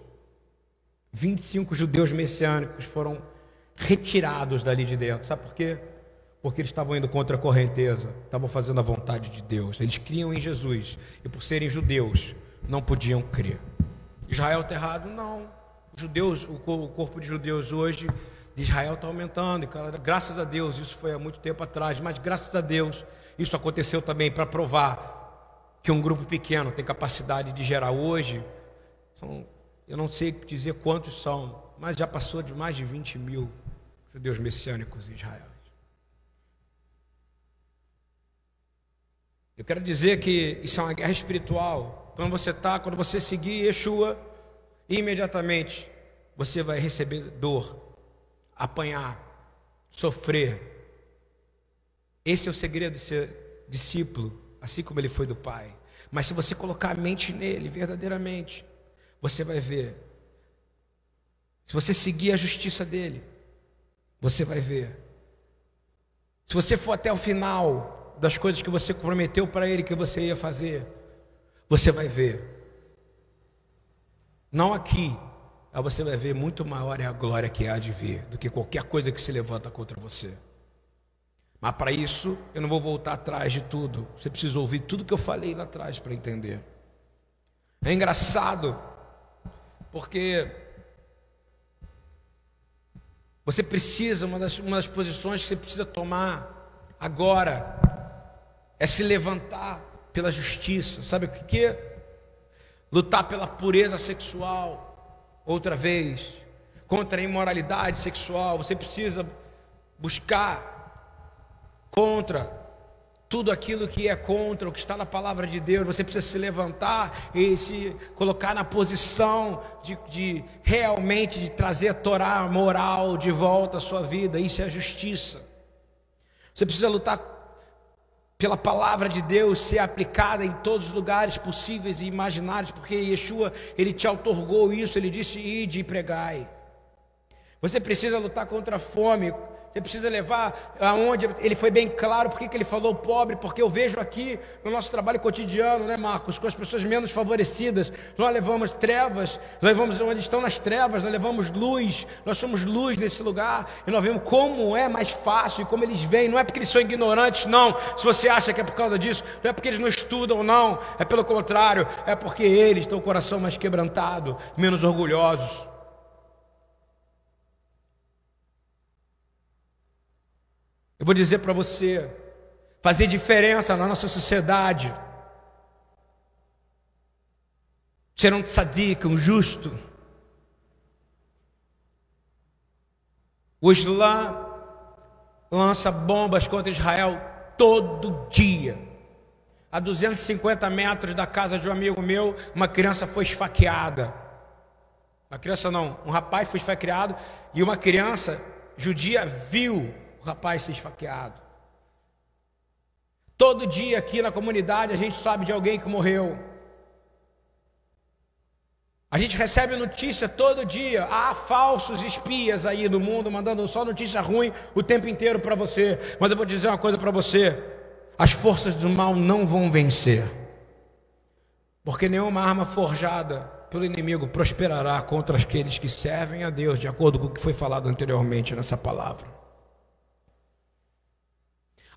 25 judeus messiânicos foram retirados dali de dentro. Sabe por quê? Porque eles estavam indo contra a correnteza, estavam fazendo a vontade de Deus. Eles criam em Jesus e, por serem judeus, não podiam crer. Israel está errado? Não. Judeus, o corpo de judeus hoje de Israel está aumentando, graças a Deus, isso foi há muito tempo atrás, mas graças a Deus, isso aconteceu também para provar que um grupo pequeno tem capacidade de gerar hoje. São eu não sei dizer quantos são, mas já passou de mais de 20 mil judeus messiânicos em Israel. Eu quero dizer que isso é uma guerra espiritual. Quando você está, quando você seguir Yeshua, imediatamente você vai receber dor, apanhar, sofrer. Esse é o segredo de ser discípulo, assim como ele foi do Pai. Mas se você colocar a mente nele verdadeiramente, você vai ver. Se você seguir a justiça dele, você vai ver. Se você for até o final das coisas que você prometeu para ele que você ia fazer, você vai ver. Não aqui, mas você vai ver muito maior é a glória que há de vir do que qualquer coisa que se levanta contra você. Mas para isso, eu não vou voltar atrás de tudo. Você precisa ouvir tudo que eu falei lá atrás para entender. É engraçado, porque você precisa, uma das, uma das posições que você precisa tomar agora é se levantar pela justiça. Sabe o que, é? Lutar pela pureza sexual, outra vez, contra a imoralidade sexual. Você precisa buscar contra tudo aquilo que é contra o que está na palavra de Deus, você precisa se levantar e se colocar na posição de, de realmente de trazer a Torá moral de volta à sua vida. Isso é a justiça. Você precisa lutar pela palavra de Deus ser aplicada em todos os lugares possíveis e imaginários, porque Yeshua, ele te otorgou isso, ele disse: ide e pregai. Você precisa lutar contra a fome, você precisa levar aonde ele foi bem claro porque que ele falou pobre, porque eu vejo aqui no nosso trabalho cotidiano, né, Marcos, com as pessoas menos favorecidas, nós levamos trevas, levamos onde estão nas trevas, nós levamos luz, nós somos luz nesse lugar, e nós vemos como é mais fácil e como eles vêm, não é porque eles são ignorantes, não. Se você acha que é por causa disso, não é porque eles não estudam, não, é pelo contrário, é porque eles têm o coração mais quebrantado, menos orgulhosos. Eu vou dizer para você, fazer diferença na nossa sociedade. Ser um tzadik, um justo. O Islã lança bombas contra Israel todo dia. A 250 metros da casa de um amigo meu, uma criança foi esfaqueada. Uma criança não, um rapaz foi esfaqueado e uma criança judia viu rapaz ser esfaqueado. Todo dia aqui na comunidade a gente sabe de alguém que morreu. A gente recebe notícia todo dia. Há falsos espias aí no mundo mandando só notícia ruim o tempo inteiro para você. Mas eu vou dizer uma coisa para você: as forças do mal não vão vencer, porque nenhuma arma forjada pelo inimigo prosperará contra aqueles que servem a Deus, de acordo com o que foi falado anteriormente nessa palavra.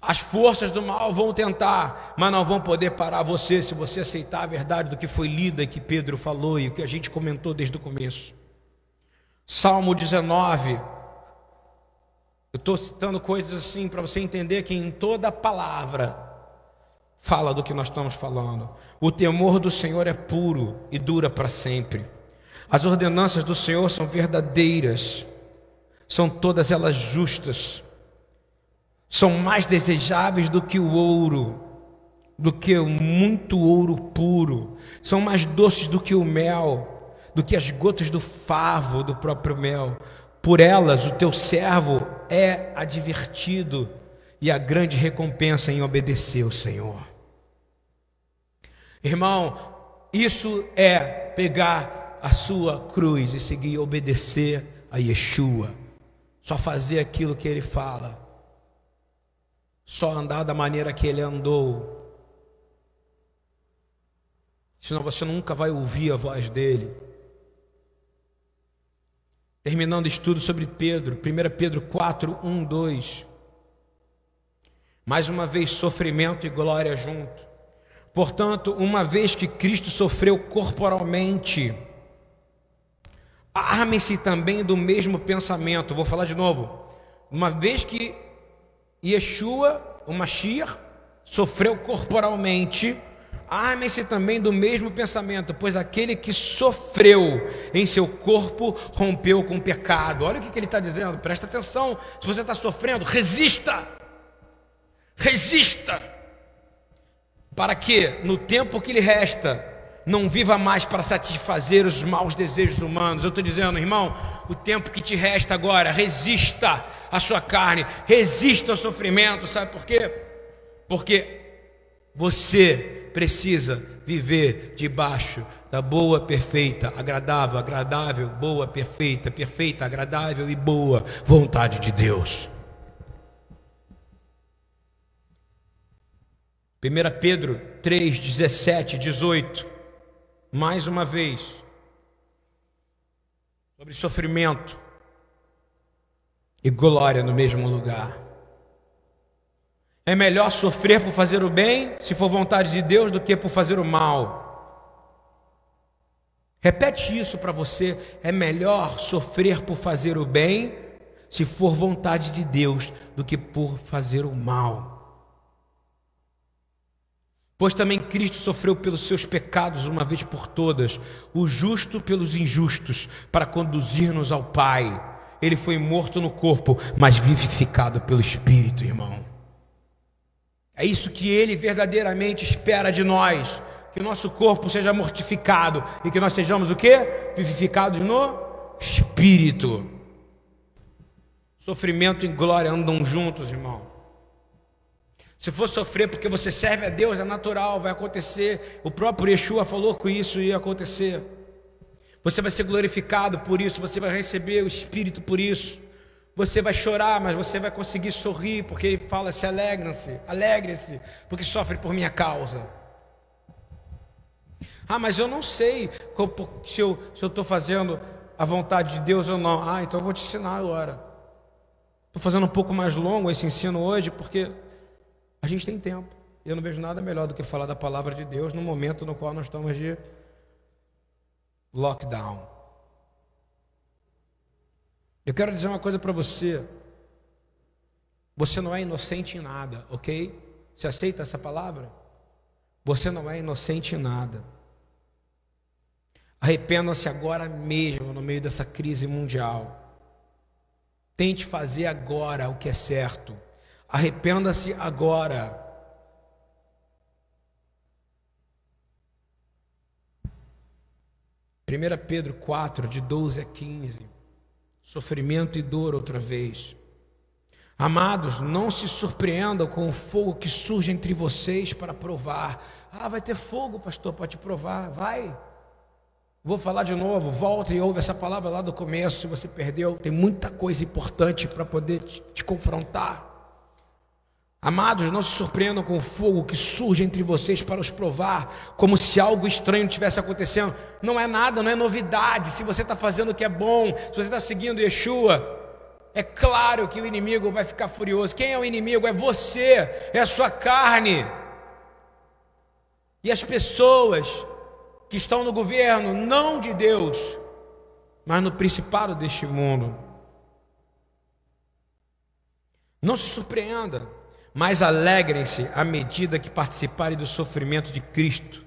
As forças do mal vão tentar, mas não vão poder parar você se você aceitar a verdade do que foi lida e que Pedro falou e o que a gente comentou desde o começo. Salmo 19. Eu estou citando coisas assim para você entender que em toda palavra fala do que nós estamos falando. O temor do Senhor é puro e dura para sempre. As ordenanças do Senhor são verdadeiras, são todas elas justas são mais desejáveis do que o ouro, do que muito ouro puro, são mais doces do que o mel, do que as gotas do favo do próprio mel. Por elas o teu servo é advertido, e a grande recompensa em obedecer ao Senhor. Irmão, isso é pegar a sua cruz e seguir obedecer a Yeshua, só fazer aquilo que ele fala só andar da maneira que ele andou. Senão você nunca vai ouvir a voz dele. Terminando o estudo sobre Pedro, 1 Pedro 4, 1, 2. Mais uma vez, sofrimento e glória junto. Portanto, uma vez que Cristo sofreu corporalmente, armem-se também do mesmo pensamento. Vou falar de novo. Uma vez que Yeshua, o Mashiach, sofreu corporalmente, armem-se também do mesmo pensamento, pois aquele que sofreu em seu corpo rompeu com o pecado. Olha o que ele está dizendo, presta atenção. Se você está sofrendo, resista, resista, para que? No tempo que lhe resta, não viva mais para satisfazer os maus desejos humanos. Eu estou dizendo, irmão, o tempo que te resta agora, resista à sua carne, resista ao sofrimento, sabe por quê? Porque você precisa viver debaixo da boa, perfeita, agradável, agradável, boa, perfeita, perfeita, agradável e boa vontade de Deus. 1 Pedro 3, 17, 18 mais uma vez, sobre sofrimento e glória no mesmo lugar. É melhor sofrer por fazer o bem, se for vontade de Deus, do que por fazer o mal. Repete isso para você. É melhor sofrer por fazer o bem, se for vontade de Deus, do que por fazer o mal. Pois também Cristo sofreu pelos seus pecados uma vez por todas, o justo pelos injustos, para conduzir-nos ao Pai. Ele foi morto no corpo, mas vivificado pelo Espírito, irmão. É isso que ele verdadeiramente espera de nós que nosso corpo seja mortificado e que nós sejamos o que? Vivificados no Espírito. Sofrimento e glória andam juntos, irmão. Se for sofrer porque você serve a Deus, é natural, vai acontecer. O próprio Yeshua falou que isso ia acontecer. Você vai ser glorificado por isso, você vai receber o Espírito por isso. Você vai chorar, mas você vai conseguir sorrir, porque ele fala: se alegrem-se, alegre-se, porque sofre por minha causa. Ah, mas eu não sei se eu estou fazendo a vontade de Deus ou não. Ah, então eu vou te ensinar agora. Estou fazendo um pouco mais longo esse ensino hoje, porque a gente tem tempo. Eu não vejo nada melhor do que falar da palavra de Deus no momento no qual nós estamos de lockdown. Eu quero dizer uma coisa para você. Você não é inocente em nada, ok? Você aceita essa palavra? Você não é inocente em nada. Arrependa-se agora mesmo no meio dessa crise mundial. Tente fazer agora o que é certo. Arrependa-se agora. Primeira Pedro 4, de 12 a 15. Sofrimento e dor outra vez. Amados, não se surpreendam com o fogo que surge entre vocês para provar. Ah, vai ter fogo, pastor, pode provar. Vai. Vou falar de novo, volta e ouve essa palavra lá do começo, se você perdeu, tem muita coisa importante para poder te, te, confrontar. Amados, não se surpreendam com o fogo que surge entre vocês para os provar, como se algo estranho tivesse acontecendo. Não é nada, não é novidade. Se você está fazendo o que é bom, se você está seguindo Yeshua, é claro que o inimigo vai ficar furioso. Quem é o inimigo? É você, é a sua carne. E as pessoas que estão no governo, não de Deus, mas no principado deste mundo. Não se surpreenda, mas alegrem-se à medida que participarem do sofrimento de Cristo,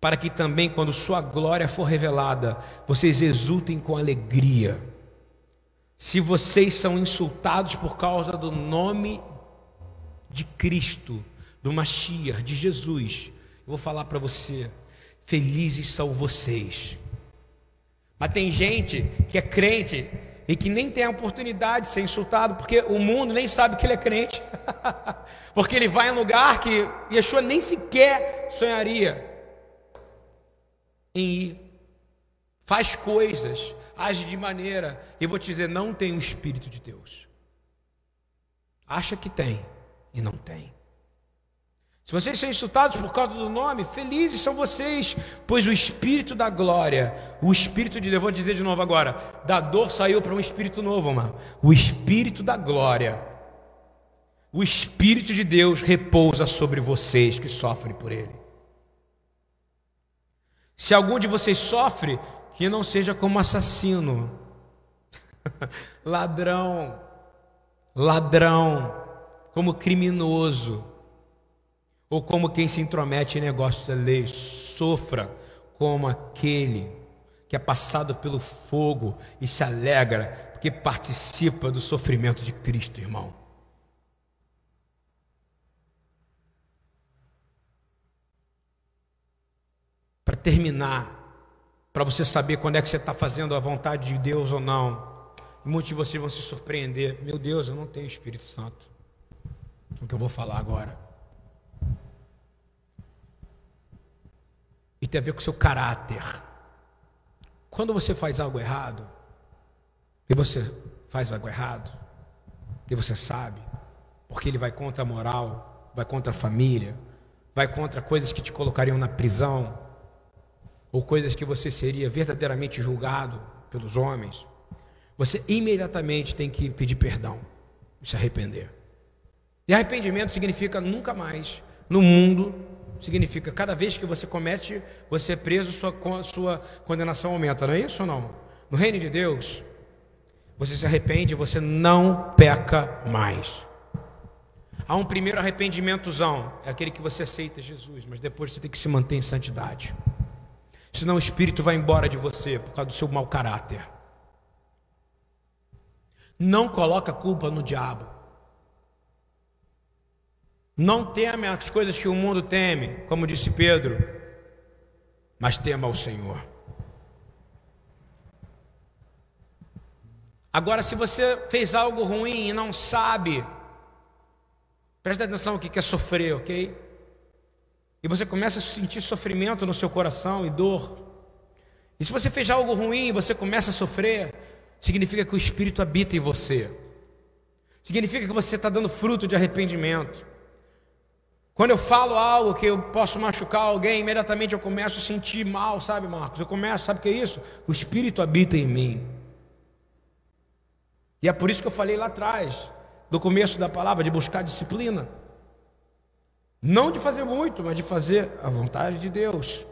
para que também, quando Sua glória for revelada, vocês exultem com alegria. Se vocês são insultados por causa do nome de Cristo, do Mashiach, de Jesus, eu vou falar para você, Felizes são vocês. Mas tem gente que é crente e que nem tem a oportunidade de ser insultado, porque o mundo nem sabe que ele é crente, (laughs) porque ele vai em lugar que Yeshua nem sequer sonharia em ir, faz coisas, age de maneira, e vou te dizer, não tem o Espírito de Deus, acha que tem e não tem. Se vocês são insultados por causa do nome, felizes são vocês, pois o espírito da glória, o espírito de Deus, vou dizer de novo agora, da dor saiu para um espírito novo, mano. O espírito da glória, o espírito de Deus repousa sobre vocês que sofrem por ele. Se algum de vocês sofre, que não seja como assassino, (laughs) ladrão, ladrão, como criminoso ou como quem se intromete em negócios lei, sofra como aquele que é passado pelo fogo e se alegra, porque participa do sofrimento de Cristo, irmão. Para terminar, para você saber quando é que você está fazendo a vontade de Deus ou não, muitos de vocês vão se surpreender. Meu Deus, eu não tenho Espírito Santo. O que eu vou falar agora? E tem a ver com o seu caráter. Quando você faz algo errado, e você faz algo errado, e você sabe, porque ele vai contra a moral, vai contra a família, vai contra coisas que te colocariam na prisão, ou coisas que você seria verdadeiramente julgado pelos homens, você imediatamente tem que pedir perdão e se arrepender. E arrependimento significa nunca mais no mundo, significa cada vez que você comete, você é preso, sua, sua condenação aumenta, não é isso ou não? No reino de Deus, você se arrepende, você não peca mais. Há um primeiro arrependimentozão, é aquele que você aceita Jesus, mas depois você tem que se manter em santidade. Senão o Espírito vai embora de você por causa do seu mau caráter. Não coloca culpa no diabo. Não teme as coisas que o mundo teme, como disse Pedro, mas tema o Senhor. Agora, se você fez algo ruim e não sabe, preste atenção o que é sofrer, ok? E você começa a sentir sofrimento no seu coração e dor. E se você fez algo ruim e você começa a sofrer, significa que o Espírito habita em você. Significa que você está dando fruto de arrependimento. Quando eu falo algo que eu posso machucar alguém, imediatamente eu começo a sentir mal, sabe, Marcos? Eu começo, sabe o que é isso? O Espírito habita em mim. E é por isso que eu falei lá atrás, do começo da palavra, de buscar disciplina. Não de fazer muito, mas de fazer a vontade de Deus.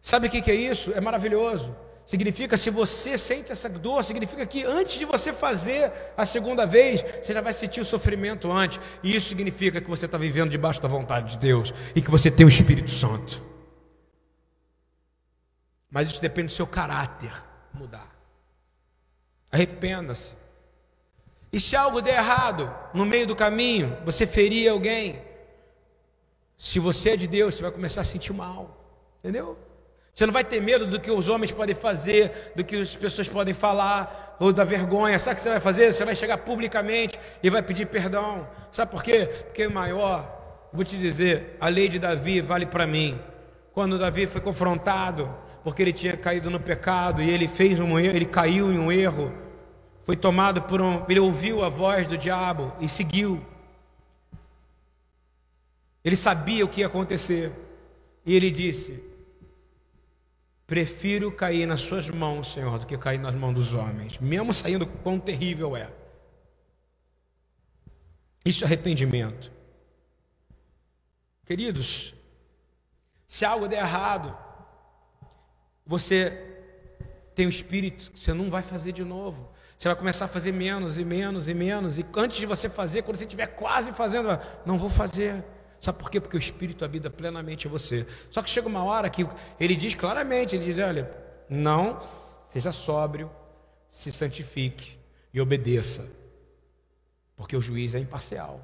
Sabe o que é isso? É maravilhoso. Significa, se você sente essa dor, significa que antes de você fazer a segunda vez, você já vai sentir o sofrimento antes. E isso significa que você está vivendo debaixo da vontade de Deus e que você tem o Espírito Santo. Mas isso depende do seu caráter mudar. Arrependa-se. E se algo der errado no meio do caminho, você ferir alguém, se você é de Deus, você vai começar a sentir mal. Entendeu? Você não vai ter medo do que os homens podem fazer, do que as pessoas podem falar, ou da vergonha. Sabe o que você vai fazer? Você vai chegar publicamente e vai pedir perdão. Sabe por quê? Porque maior, vou te dizer, a lei de Davi vale para mim. Quando Davi foi confrontado, porque ele tinha caído no pecado e ele fez um erro, ele caiu em um erro, foi tomado por um, ele ouviu a voz do diabo e seguiu. Ele sabia o que ia acontecer. E ele disse: Prefiro cair nas suas mãos, Senhor, do que cair nas mãos dos homens, mesmo saindo quão terrível é. Isso é arrependimento. Queridos, se algo der errado, você tem o espírito, você não vai fazer de novo. Você vai começar a fazer menos e menos e menos. E antes de você fazer, quando você estiver quase fazendo, não vou fazer. Sabe por quê? Porque o Espírito habita plenamente em você. Só que chega uma hora que ele diz claramente: ele diz, olha, não seja sóbrio, se santifique e obedeça, porque o juiz é imparcial.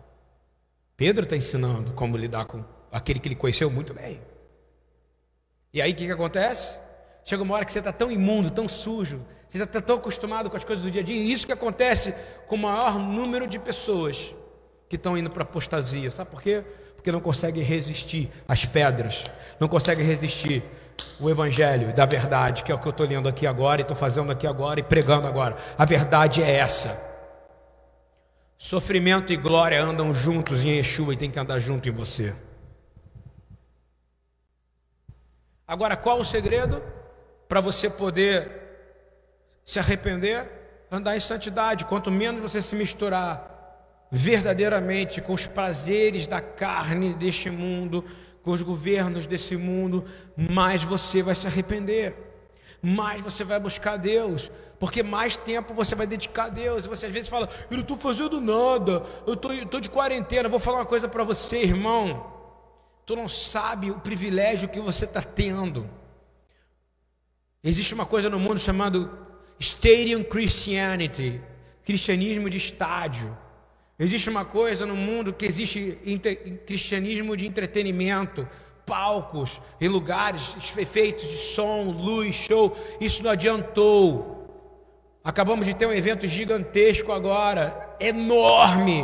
Pedro está ensinando como lidar com aquele que ele conheceu muito bem. E aí o que, que acontece? Chega uma hora que você está tão imundo, tão sujo, você está tão acostumado com as coisas do dia a dia, e isso que acontece com o maior número de pessoas que estão indo para apostasia. Sabe por quê? Porque não conseguem resistir às pedras, não conseguem resistir o Evangelho da verdade, que é o que eu estou lendo aqui agora, e estou fazendo aqui agora e pregando agora. A verdade é essa. Sofrimento e glória andam juntos em Yeshua e tem que andar junto em você. Agora, qual o segredo? para você poder se arrepender, andar em santidade. Quanto menos você se misturar verdadeiramente com os prazeres da carne deste mundo, com os governos desse mundo, mais você vai se arrepender, mais você vai buscar Deus, porque mais tempo você vai dedicar a Deus. E você às vezes fala, eu não estou fazendo nada, eu estou de quarentena. Vou falar uma coisa para você, irmão. Tu não sabe o privilégio que você está tendo Existe uma coisa no mundo chamado Stadium Christianity, cristianismo de estádio. Existe uma coisa no mundo que existe cristianismo de entretenimento, palcos e lugares, efeitos de som, luz, show. Isso não adiantou. Acabamos de ter um evento gigantesco agora, enorme.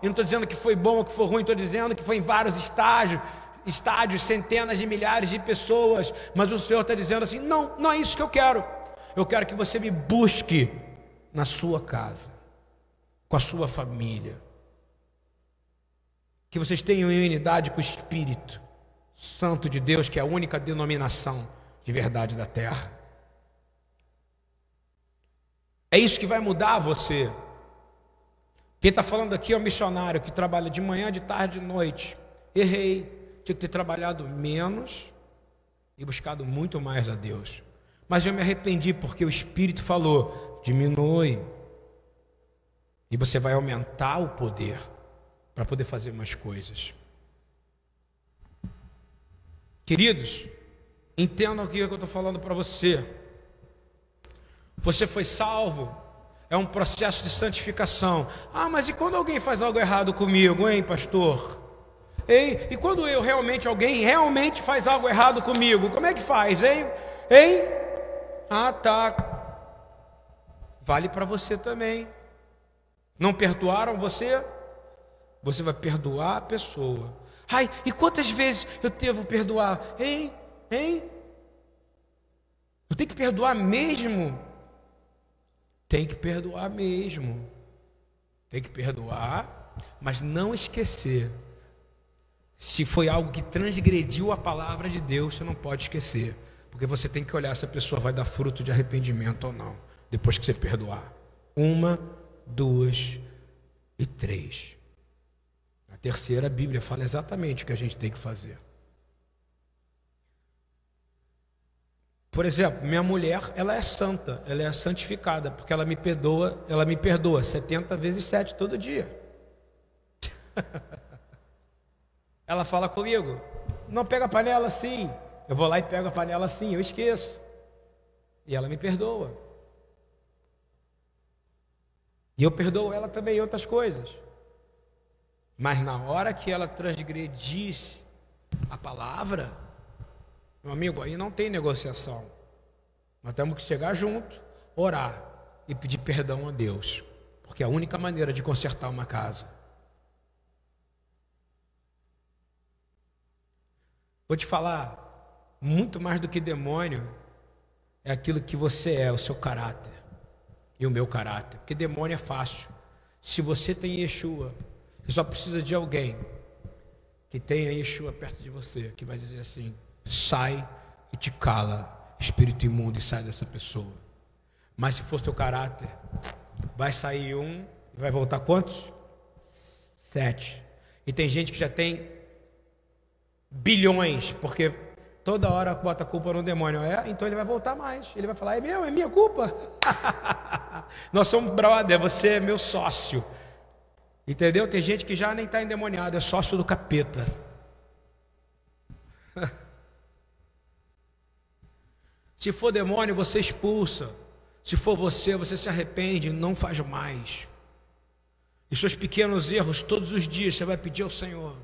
Eu não estou dizendo que foi bom ou que foi ruim, estou dizendo que foi em vários estágios estádios, centenas de milhares de pessoas, mas o Senhor está dizendo assim: não, não é isso que eu quero. Eu quero que você me busque na sua casa, com a sua família, que vocês tenham unidade com o Espírito Santo de Deus, que é a única denominação de verdade da terra. É isso que vai mudar você. Quem está falando aqui é um missionário que trabalha de manhã, de tarde, de noite. Errei, tinha que ter trabalhado menos e buscado muito mais a Deus. Mas eu me arrependi porque o Espírito falou: diminui. E você vai aumentar o poder para poder fazer mais coisas. Queridos, entendam o que eu estou falando para você. Você foi salvo, é um processo de santificação. Ah, mas e quando alguém faz algo errado comigo, hein, pastor? Ei, e quando eu realmente, alguém realmente faz algo errado comigo, como é que faz, hein? Hein? Ah, tá. Vale para você também. Não perdoaram você? Você vai perdoar a pessoa. Ai, e quantas vezes eu devo perdoar? Hein? Hein? Eu tenho que perdoar mesmo? Tem que perdoar mesmo. Tem que perdoar, mas não esquecer. Se foi algo que transgrediu a palavra de Deus, você não pode esquecer. Porque você tem que olhar se a pessoa vai dar fruto de arrependimento ou não, depois que você perdoar. Uma, duas e três. A terceira, a Bíblia fala exatamente o que a gente tem que fazer. Por exemplo, minha mulher, ela é santa, ela é santificada, porque ela me perdoa, ela me perdoa 70 vezes 7 todo dia. (laughs) ela fala comigo, não pega a panela assim. Eu vou lá e pego a panela assim, eu esqueço. E ela me perdoa. E eu perdoo ela também em outras coisas. Mas na hora que ela transgredisse a palavra, meu amigo, aí não tem negociação. Nós temos que chegar junto, orar e pedir perdão a Deus, porque é a única maneira de consertar uma casa. Vou te falar, muito mais do que demônio, é aquilo que você é, o seu caráter e o meu caráter. Porque demônio é fácil. Se você tem Yeshua, você só precisa de alguém que tenha Yeshua perto de você, que vai dizer assim: sai e te cala, espírito imundo, e sai dessa pessoa. Mas se for teu caráter, vai sair um e vai voltar quantos? Sete. E tem gente que já tem bilhões, porque toda hora bota a culpa no demônio. É, então ele vai voltar mais. Ele vai falar: é meu, é minha culpa. (laughs) Nós somos brother, você é meu sócio. Entendeu? Tem gente que já nem está endemoniado, é sócio do capeta. (laughs) Se for demônio, você expulsa. Se for você, você se arrepende, não faz mais. E seus pequenos erros, todos os dias, você vai pedir ao Senhor: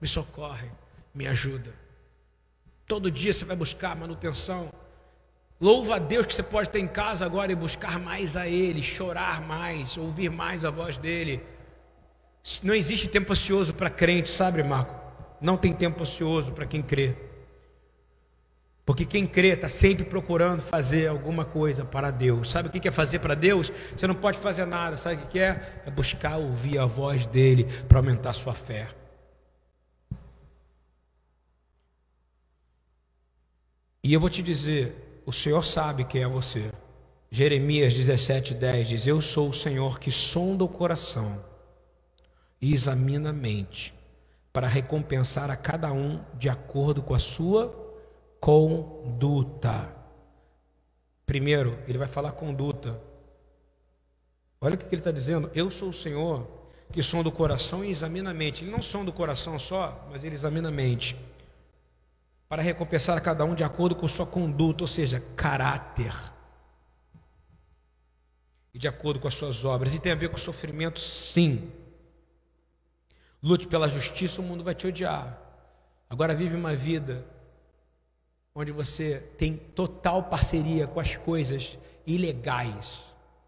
me socorre, me ajuda. Todo dia você vai buscar manutenção. Louva a Deus que você pode ter em casa agora e buscar mais a Ele, chorar mais, ouvir mais a voz dEle. Não existe tempo ocioso para crente, sabe, Marco? Não tem tempo ocioso para quem crê. Porque quem crê está sempre procurando fazer alguma coisa para Deus. Sabe o que é fazer para Deus? Você não pode fazer nada. Sabe o que é? É buscar ouvir a voz dele para aumentar sua fé. E eu vou te dizer: o Senhor sabe quem é você. Jeremias 17, 10 diz: Eu sou o Senhor que sonda o coração e examina a mente, para recompensar a cada um de acordo com a sua conduta. Primeiro, ele vai falar conduta. Olha o que ele está dizendo. Eu sou o Senhor que som do coração e examina a mente. Ele não som do coração só, mas ele examina a mente. Para recompensar a cada um de acordo com sua conduta, ou seja, caráter. E de acordo com as suas obras. E tem a ver com sofrimento, sim. Lute pela justiça, o mundo vai te odiar. Agora vive uma vida onde você tem total parceria com as coisas ilegais.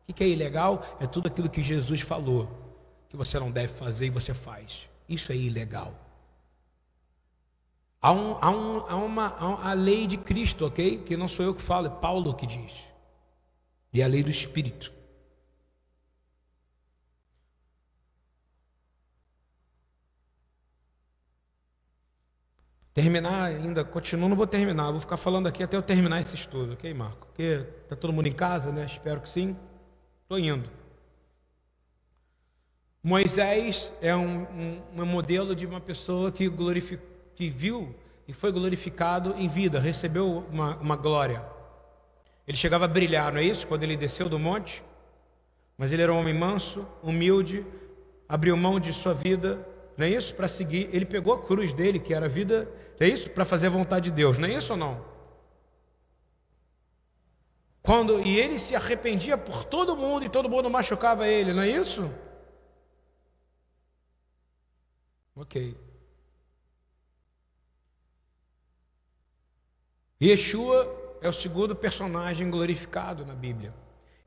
O que é ilegal? É tudo aquilo que Jesus falou, que você não deve fazer e você faz. Isso é ilegal. Há, um, há, um, há uma há a lei de Cristo, ok? Que não sou eu que falo, é Paulo que diz. E a lei do Espírito. Terminar ainda, continuo, não vou terminar, vou ficar falando aqui até eu terminar esse estudo, ok, Marco? Porque está todo mundo em casa, né? Espero que sim. Estou indo. Moisés é um, um, um modelo de uma pessoa que, que viu e foi glorificado em vida, recebeu uma, uma glória. Ele chegava a brilhar, não é isso? Quando ele desceu do monte. Mas ele era um homem manso, humilde, abriu mão de sua vida, não é isso? Para seguir. Ele pegou a cruz dele, que era a vida, não é isso? Para fazer a vontade de Deus, não é isso ou não? Quando, e ele se arrependia por todo mundo e todo mundo machucava ele, não é isso? Ok. Yeshua é o segundo personagem glorificado na Bíblia.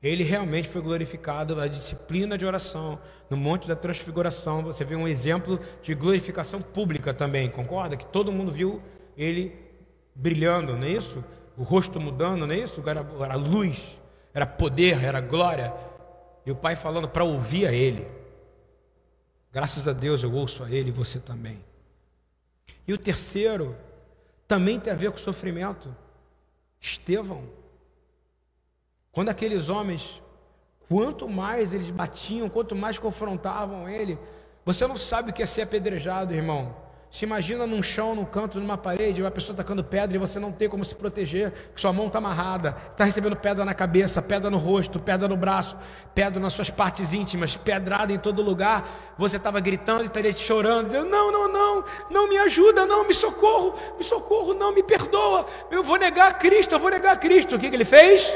Ele realmente foi glorificado na disciplina de oração, no Monte da Transfiguração. Você vê um exemplo de glorificação pública também, concorda? Que todo mundo viu ele brilhando, não é isso? O rosto mudando, não é isso? Era, era luz, era poder, era glória. E o Pai falando para ouvir a Ele. Graças a Deus eu ouço a Ele e você também. E o terceiro também tem a ver com sofrimento. Estevão. Quando aqueles homens, quanto mais eles batiam, quanto mais confrontavam ele, você não sabe o que é ser apedrejado, irmão. Se imagina num chão, num canto, numa parede, uma pessoa tacando pedra e você não tem como se proteger, que sua mão está amarrada, está recebendo pedra na cabeça, pedra no rosto, pedra no braço, pedra nas suas partes íntimas, pedrada em todo lugar. Você estava gritando e estaria chorando, dizendo: Não, não, não, não me ajuda, não, me socorro, me socorro, não, me perdoa, eu vou negar Cristo, eu vou negar Cristo. O que, que ele fez?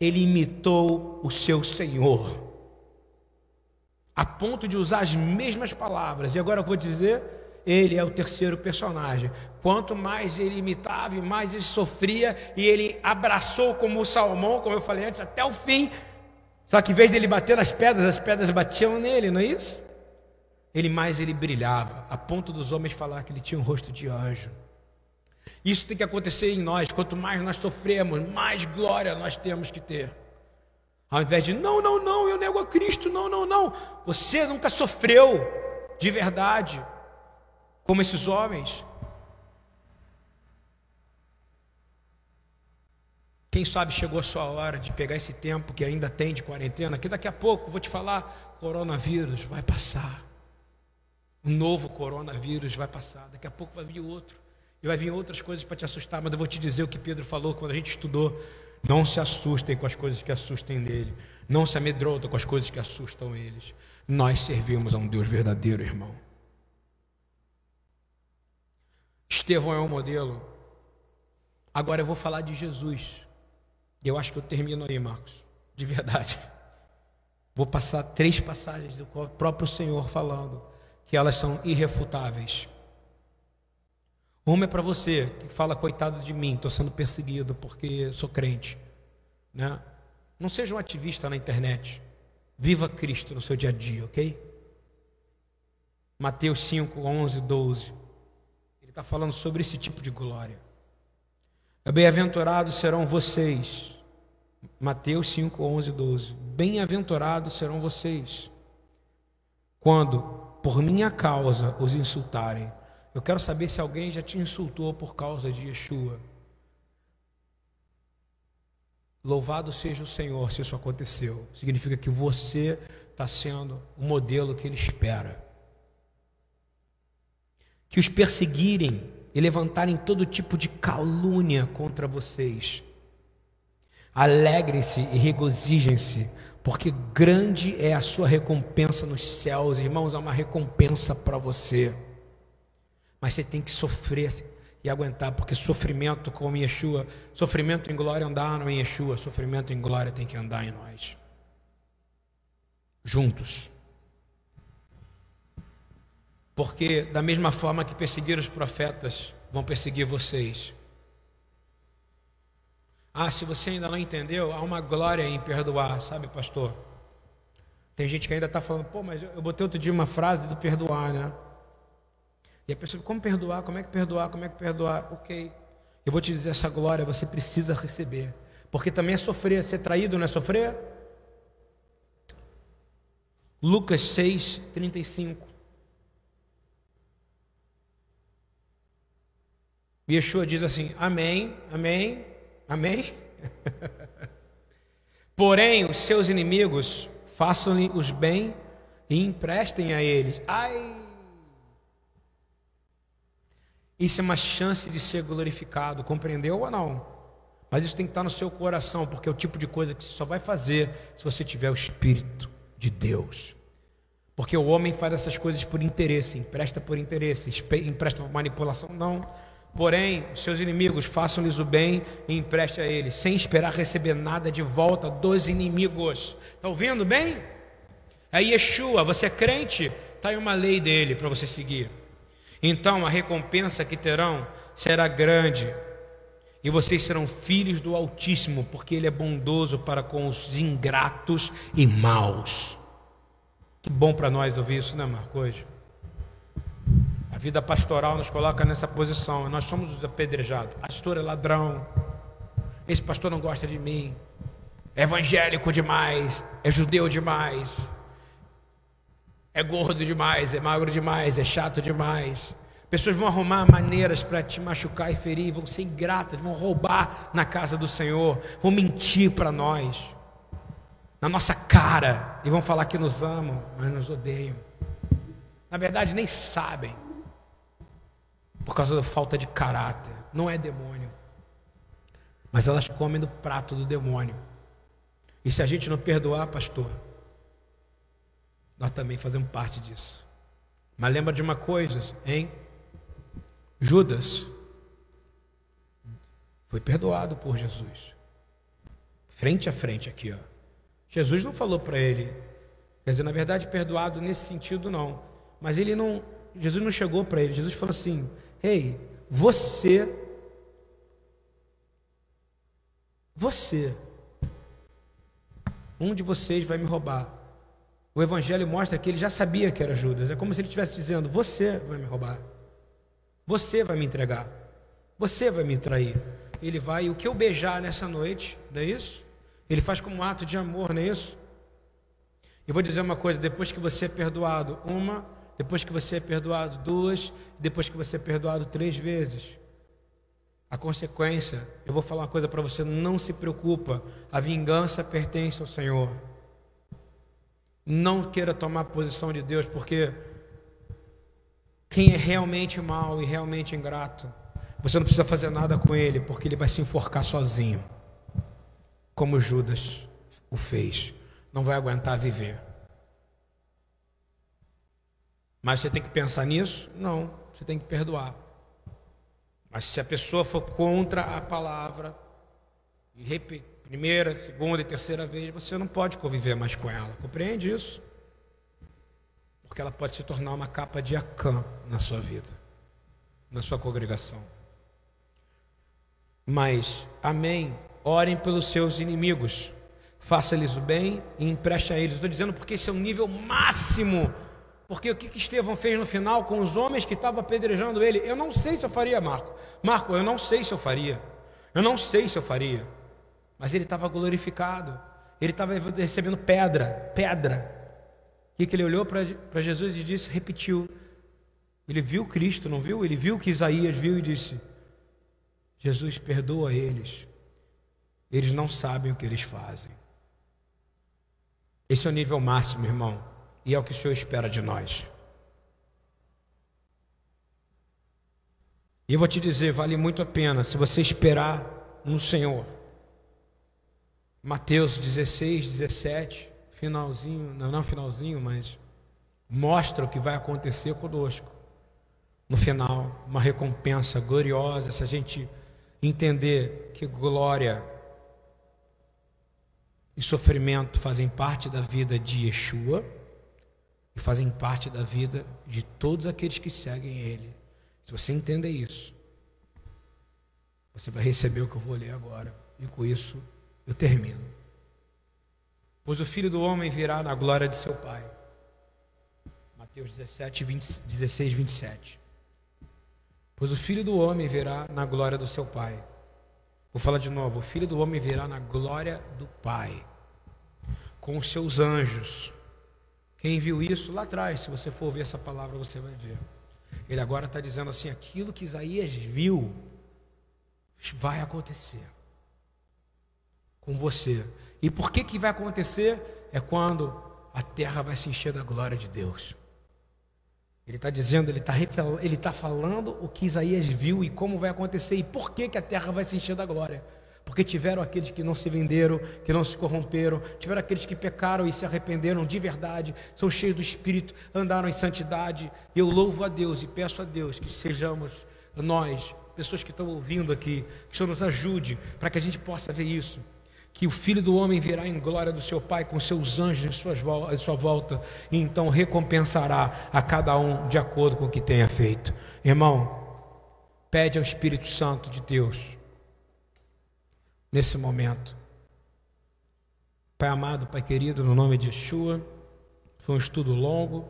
Ele imitou o seu Senhor a ponto de usar as mesmas palavras. E agora eu vou dizer, ele é o terceiro personagem. Quanto mais ele imitava, mais ele sofria, e ele abraçou como o salmão, como eu falei antes, até o fim. Só que em vez dele bater nas pedras, as pedras batiam nele, não é isso? Ele mais ele brilhava, a ponto dos homens falar que ele tinha um rosto de anjo. Isso tem que acontecer em nós. Quanto mais nós sofremos, mais glória nós temos que ter. Ao invés de, não, não, não, eu nego a Cristo, não, não, não. Você nunca sofreu de verdade, como esses homens. Quem sabe chegou a sua hora de pegar esse tempo que ainda tem de quarentena, que daqui a pouco, vou te falar, coronavírus vai passar. Um novo coronavírus vai passar. Daqui a pouco vai vir outro. E vai vir outras coisas para te assustar, mas eu vou te dizer o que Pedro falou quando a gente estudou não se assustem com as coisas que assustem nele. Não se amedrontem com as coisas que assustam eles. Nós servimos a um Deus verdadeiro, irmão. Estevão é um modelo. Agora eu vou falar de Jesus. Eu acho que eu termino aí, Marcos. De verdade. Vou passar três passagens do próprio Senhor falando que elas são irrefutáveis. Uma é para você que fala, coitado de mim, estou sendo perseguido porque sou crente. Né? Não seja um ativista na internet. Viva Cristo no seu dia a dia, ok? Mateus 5, 11, 12. Ele está falando sobre esse tipo de glória. Bem-aventurados serão vocês. Mateus 5, 11, 12. Bem-aventurados serão vocês quando, por minha causa, os insultarem eu quero saber se alguém já te insultou por causa de Yeshua. Louvado seja o Senhor se isso aconteceu. Significa que você está sendo o modelo que Ele espera. Que os perseguirem e levantarem todo tipo de calúnia contra vocês. Alegrem-se e regozijem-se, porque grande é a sua recompensa nos céus. Irmãos, há uma recompensa para você. Mas você tem que sofrer e aguentar, porque sofrimento como Yeshua, sofrimento em glória andaram em Yeshua, sofrimento em glória tem que andar em nós. Juntos. Porque da mesma forma que perseguiram os profetas, vão perseguir vocês. Ah, se você ainda não entendeu, há uma glória em perdoar, sabe, pastor? Tem gente que ainda está falando, pô, mas eu botei outro dia uma frase do perdoar, né? E a pessoa, como perdoar? Como é que perdoar? Como é que perdoar? Ok. Eu vou te dizer, essa glória você precisa receber. Porque também é sofrer. Ser traído não é sofrer? Lucas 6, 35. Yeshua diz assim: Amém, Amém, Amém. (laughs) Porém, os seus inimigos façam-lhe os bem e emprestem a eles. Ai! Isso é uma chance de ser glorificado, compreendeu ou não? Mas isso tem que estar no seu coração, porque é o tipo de coisa que você só vai fazer se você tiver o Espírito de Deus. Porque o homem faz essas coisas por interesse, empresta por interesse, empresta por manipulação, não. Porém, seus inimigos façam-lhes o bem e empreste a eles, sem esperar receber nada de volta dos inimigos. Está ouvindo bem? É Yeshua, você é crente? Está aí uma lei dele para você seguir. Então a recompensa que terão será grande, e vocês serão filhos do Altíssimo, porque Ele é bondoso para com os ingratos e maus. Que bom para nós ouvir isso, né, Marco? Hoje. A vida pastoral nos coloca nessa posição. Nós somos os apedrejados. Pastor é ladrão. Esse pastor não gosta de mim. É evangélico demais. É judeu demais é gordo demais, é magro demais, é chato demais. Pessoas vão arrumar maneiras para te machucar e ferir, vão ser ingratas, vão roubar na casa do Senhor, vão mentir para nós, na nossa cara, e vão falar que nos amam, mas nos odeiam. Na verdade, nem sabem, por causa da falta de caráter. Não é demônio, mas elas comem do prato do demônio. E se a gente não perdoar, pastor, nós também fazemos parte disso. Mas lembra de uma coisa, hein? Judas foi perdoado por Jesus. Frente a frente aqui, ó. Jesus não falou para ele, quer dizer, na verdade, perdoado nesse sentido não. Mas ele não, Jesus não chegou para ele. Jesus falou assim: "Ei, você você um de vocês vai me roubar. O Evangelho mostra que ele já sabia que era Judas. É como se ele estivesse dizendo: Você vai me roubar. Você vai me entregar. Você vai me trair. Ele vai, o que eu beijar nessa noite, não é isso? Ele faz como um ato de amor, não é isso? E vou dizer uma coisa: depois que você é perdoado uma, depois que você é perdoado duas, depois que você é perdoado três vezes, a consequência, eu vou falar uma coisa para você: não se preocupa, a vingança pertence ao Senhor. Não queira tomar posição de Deus, porque quem é realmente mal e realmente ingrato, você não precisa fazer nada com ele, porque ele vai se enforcar sozinho, como Judas o fez. Não vai aguentar viver. Mas você tem que pensar nisso? Não, você tem que perdoar. Mas se a pessoa for contra a palavra, e repetir, primeira, segunda e terceira vez, você não pode conviver mais com ela. Compreende isso? Porque ela pode se tornar uma capa de acã na sua vida, na sua congregação. Mas, amém, orem pelos seus inimigos, faça-lhes o bem e empreste a eles. Estou dizendo porque esse é o nível máximo. Porque o que, que Estevão fez no final com os homens que estavam apedrejando ele? Eu não sei se eu faria, Marco. Marco, eu não sei se eu faria. Eu não sei se eu faria. Mas ele estava glorificado. Ele estava recebendo pedra, pedra. E que ele olhou para Jesus e disse, repetiu. Ele viu Cristo, não viu? Ele viu que Isaías viu e disse: Jesus, perdoa eles. Eles não sabem o que eles fazem. Esse é o nível máximo, irmão. E é o que o Senhor espera de nós. E eu vou te dizer, vale muito a pena se você esperar no Senhor. Mateus 16, 17, finalzinho, não, não finalzinho, mas mostra o que vai acontecer conosco. No final, uma recompensa gloriosa, se a gente entender que glória e sofrimento fazem parte da vida de Yeshua e fazem parte da vida de todos aqueles que seguem Ele. Se você entender isso, você vai receber o que eu vou ler agora. E com isso eu termino. Pois o filho do homem virá na glória de seu Pai. Mateus 17, 20, 16, 27. Pois o filho do homem virá na glória do seu Pai. Vou falar de novo: o filho do homem virá na glória do Pai, com os seus anjos. Quem viu isso lá atrás, se você for ver essa palavra, você vai ver. Ele agora está dizendo assim: aquilo que Isaías viu vai acontecer com você. E por que que vai acontecer? É quando a terra vai se encher da glória de Deus. Ele está dizendo, ele está ele tá falando o que Isaías viu e como vai acontecer e por que, que a terra vai se encher da glória. Porque tiveram aqueles que não se venderam, que não se corromperam, tiveram aqueles que pecaram e se arrependeram de verdade, são cheios do Espírito, andaram em santidade. Eu louvo a Deus e peço a Deus que sejamos nós, pessoas que estão ouvindo aqui, que o Senhor nos ajude para que a gente possa ver isso que o filho do homem virá em glória do seu Pai com seus anjos em, em sua volta, e então recompensará a cada um de acordo com o que tenha feito. Irmão, pede ao Espírito Santo de Deus, nesse momento. Pai amado, Pai querido, no nome de Yeshua, foi um estudo longo,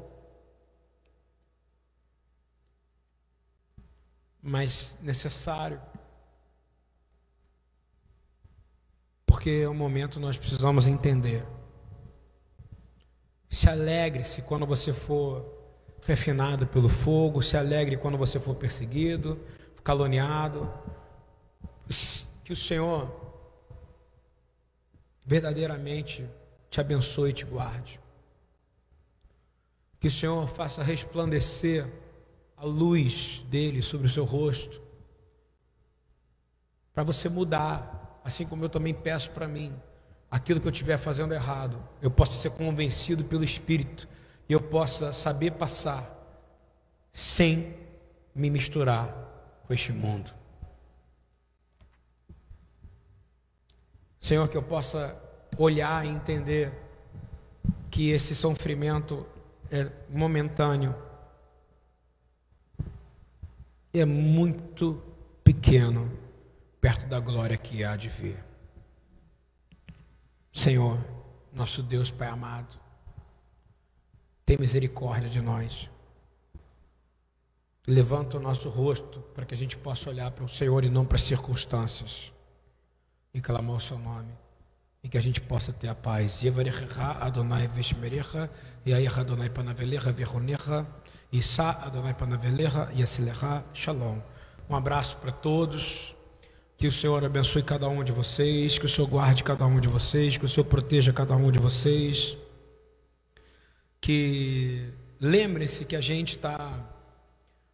mas necessário. Porque é um momento nós precisamos entender. Se alegre-se quando você for refinado pelo fogo, se alegre quando você for perseguido, caluniado. Que o Senhor verdadeiramente te abençoe e te guarde. Que o Senhor faça resplandecer a luz dele sobre o seu rosto, para você mudar assim como eu também peço para mim, aquilo que eu estiver fazendo errado, eu possa ser convencido pelo Espírito e eu possa saber passar sem me misturar com este mundo. Senhor, que eu possa olhar e entender que esse sofrimento é momentâneo, é muito pequeno perto da glória que há de vir. Senhor, nosso Deus Pai amado, tem misericórdia de nós. Levanta o nosso rosto para que a gente possa olhar para o Senhor e não para as circunstâncias e clamar o seu nome e que a gente possa ter a paz. Adonai Adonai Adonai Shalom. Um abraço para todos. Que o Senhor abençoe cada um de vocês, que o Senhor guarde cada um de vocês, que o Senhor proteja cada um de vocês. Que lembre-se que a gente está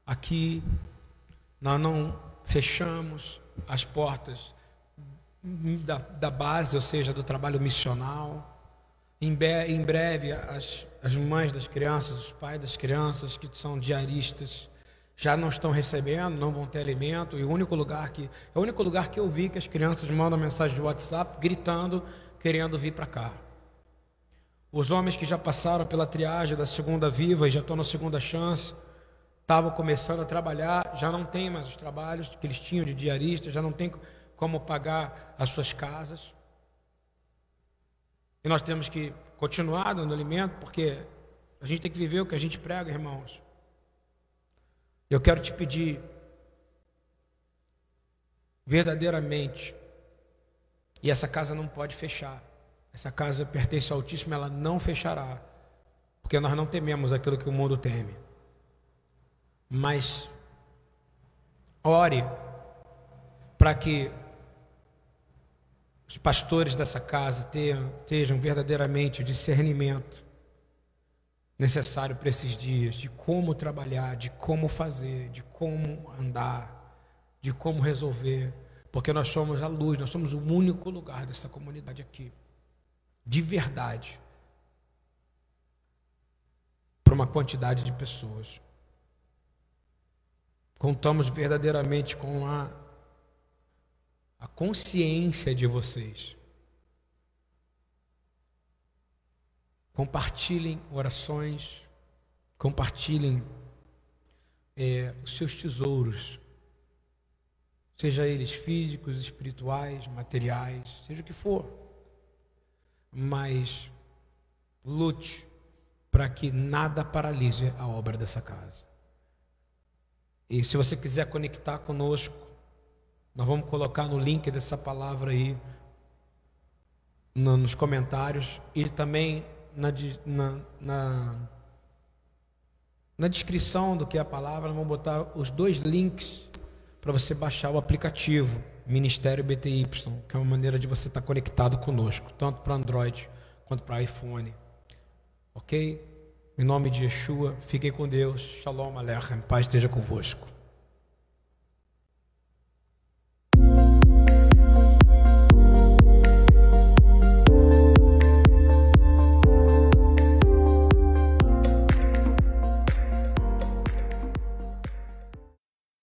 aqui, nós não fechamos as portas da, da base, ou seja, do trabalho missional. Em, be, em breve, as, as mães das crianças, os pais das crianças que são diaristas, já não estão recebendo, não vão ter alimento, e o único lugar que é o único lugar que eu vi que as crianças mandam mensagem de WhatsApp gritando, querendo vir para cá. Os homens que já passaram pela triagem da segunda viva e já estão na segunda chance, estavam começando a trabalhar, já não tem mais os trabalhos que eles tinham de diarista, já não tem como pagar as suas casas. E nós temos que continuar dando alimento, porque a gente tem que viver o que a gente prega, irmãos. Eu quero te pedir, verdadeiramente, e essa casa não pode fechar. Essa casa pertence ao Altíssimo, ela não fechará, porque nós não tememos aquilo que o mundo teme. Mas ore para que os pastores dessa casa tenham, tenham verdadeiramente discernimento necessário para esses dias, de como trabalhar, de como fazer, de como andar, de como resolver, porque nós somos a luz, nós somos o único lugar dessa comunidade aqui, de verdade, para uma quantidade de pessoas. Contamos verdadeiramente com a, a consciência de vocês. Compartilhem orações, compartilhem é, os seus tesouros, seja eles físicos, espirituais, materiais, seja o que for. Mas lute para que nada paralise a obra dessa casa. E se você quiser conectar conosco, nós vamos colocar no link dessa palavra aí nos comentários e também na, na, na, na descrição do que é a palavra, vamos botar os dois links para você baixar o aplicativo Ministério BTY, que é uma maneira de você estar conectado conosco, tanto para Android quanto para iPhone. Ok? Em nome de Yeshua, fiquem com Deus. Shalom Aleichem. Paz esteja convosco.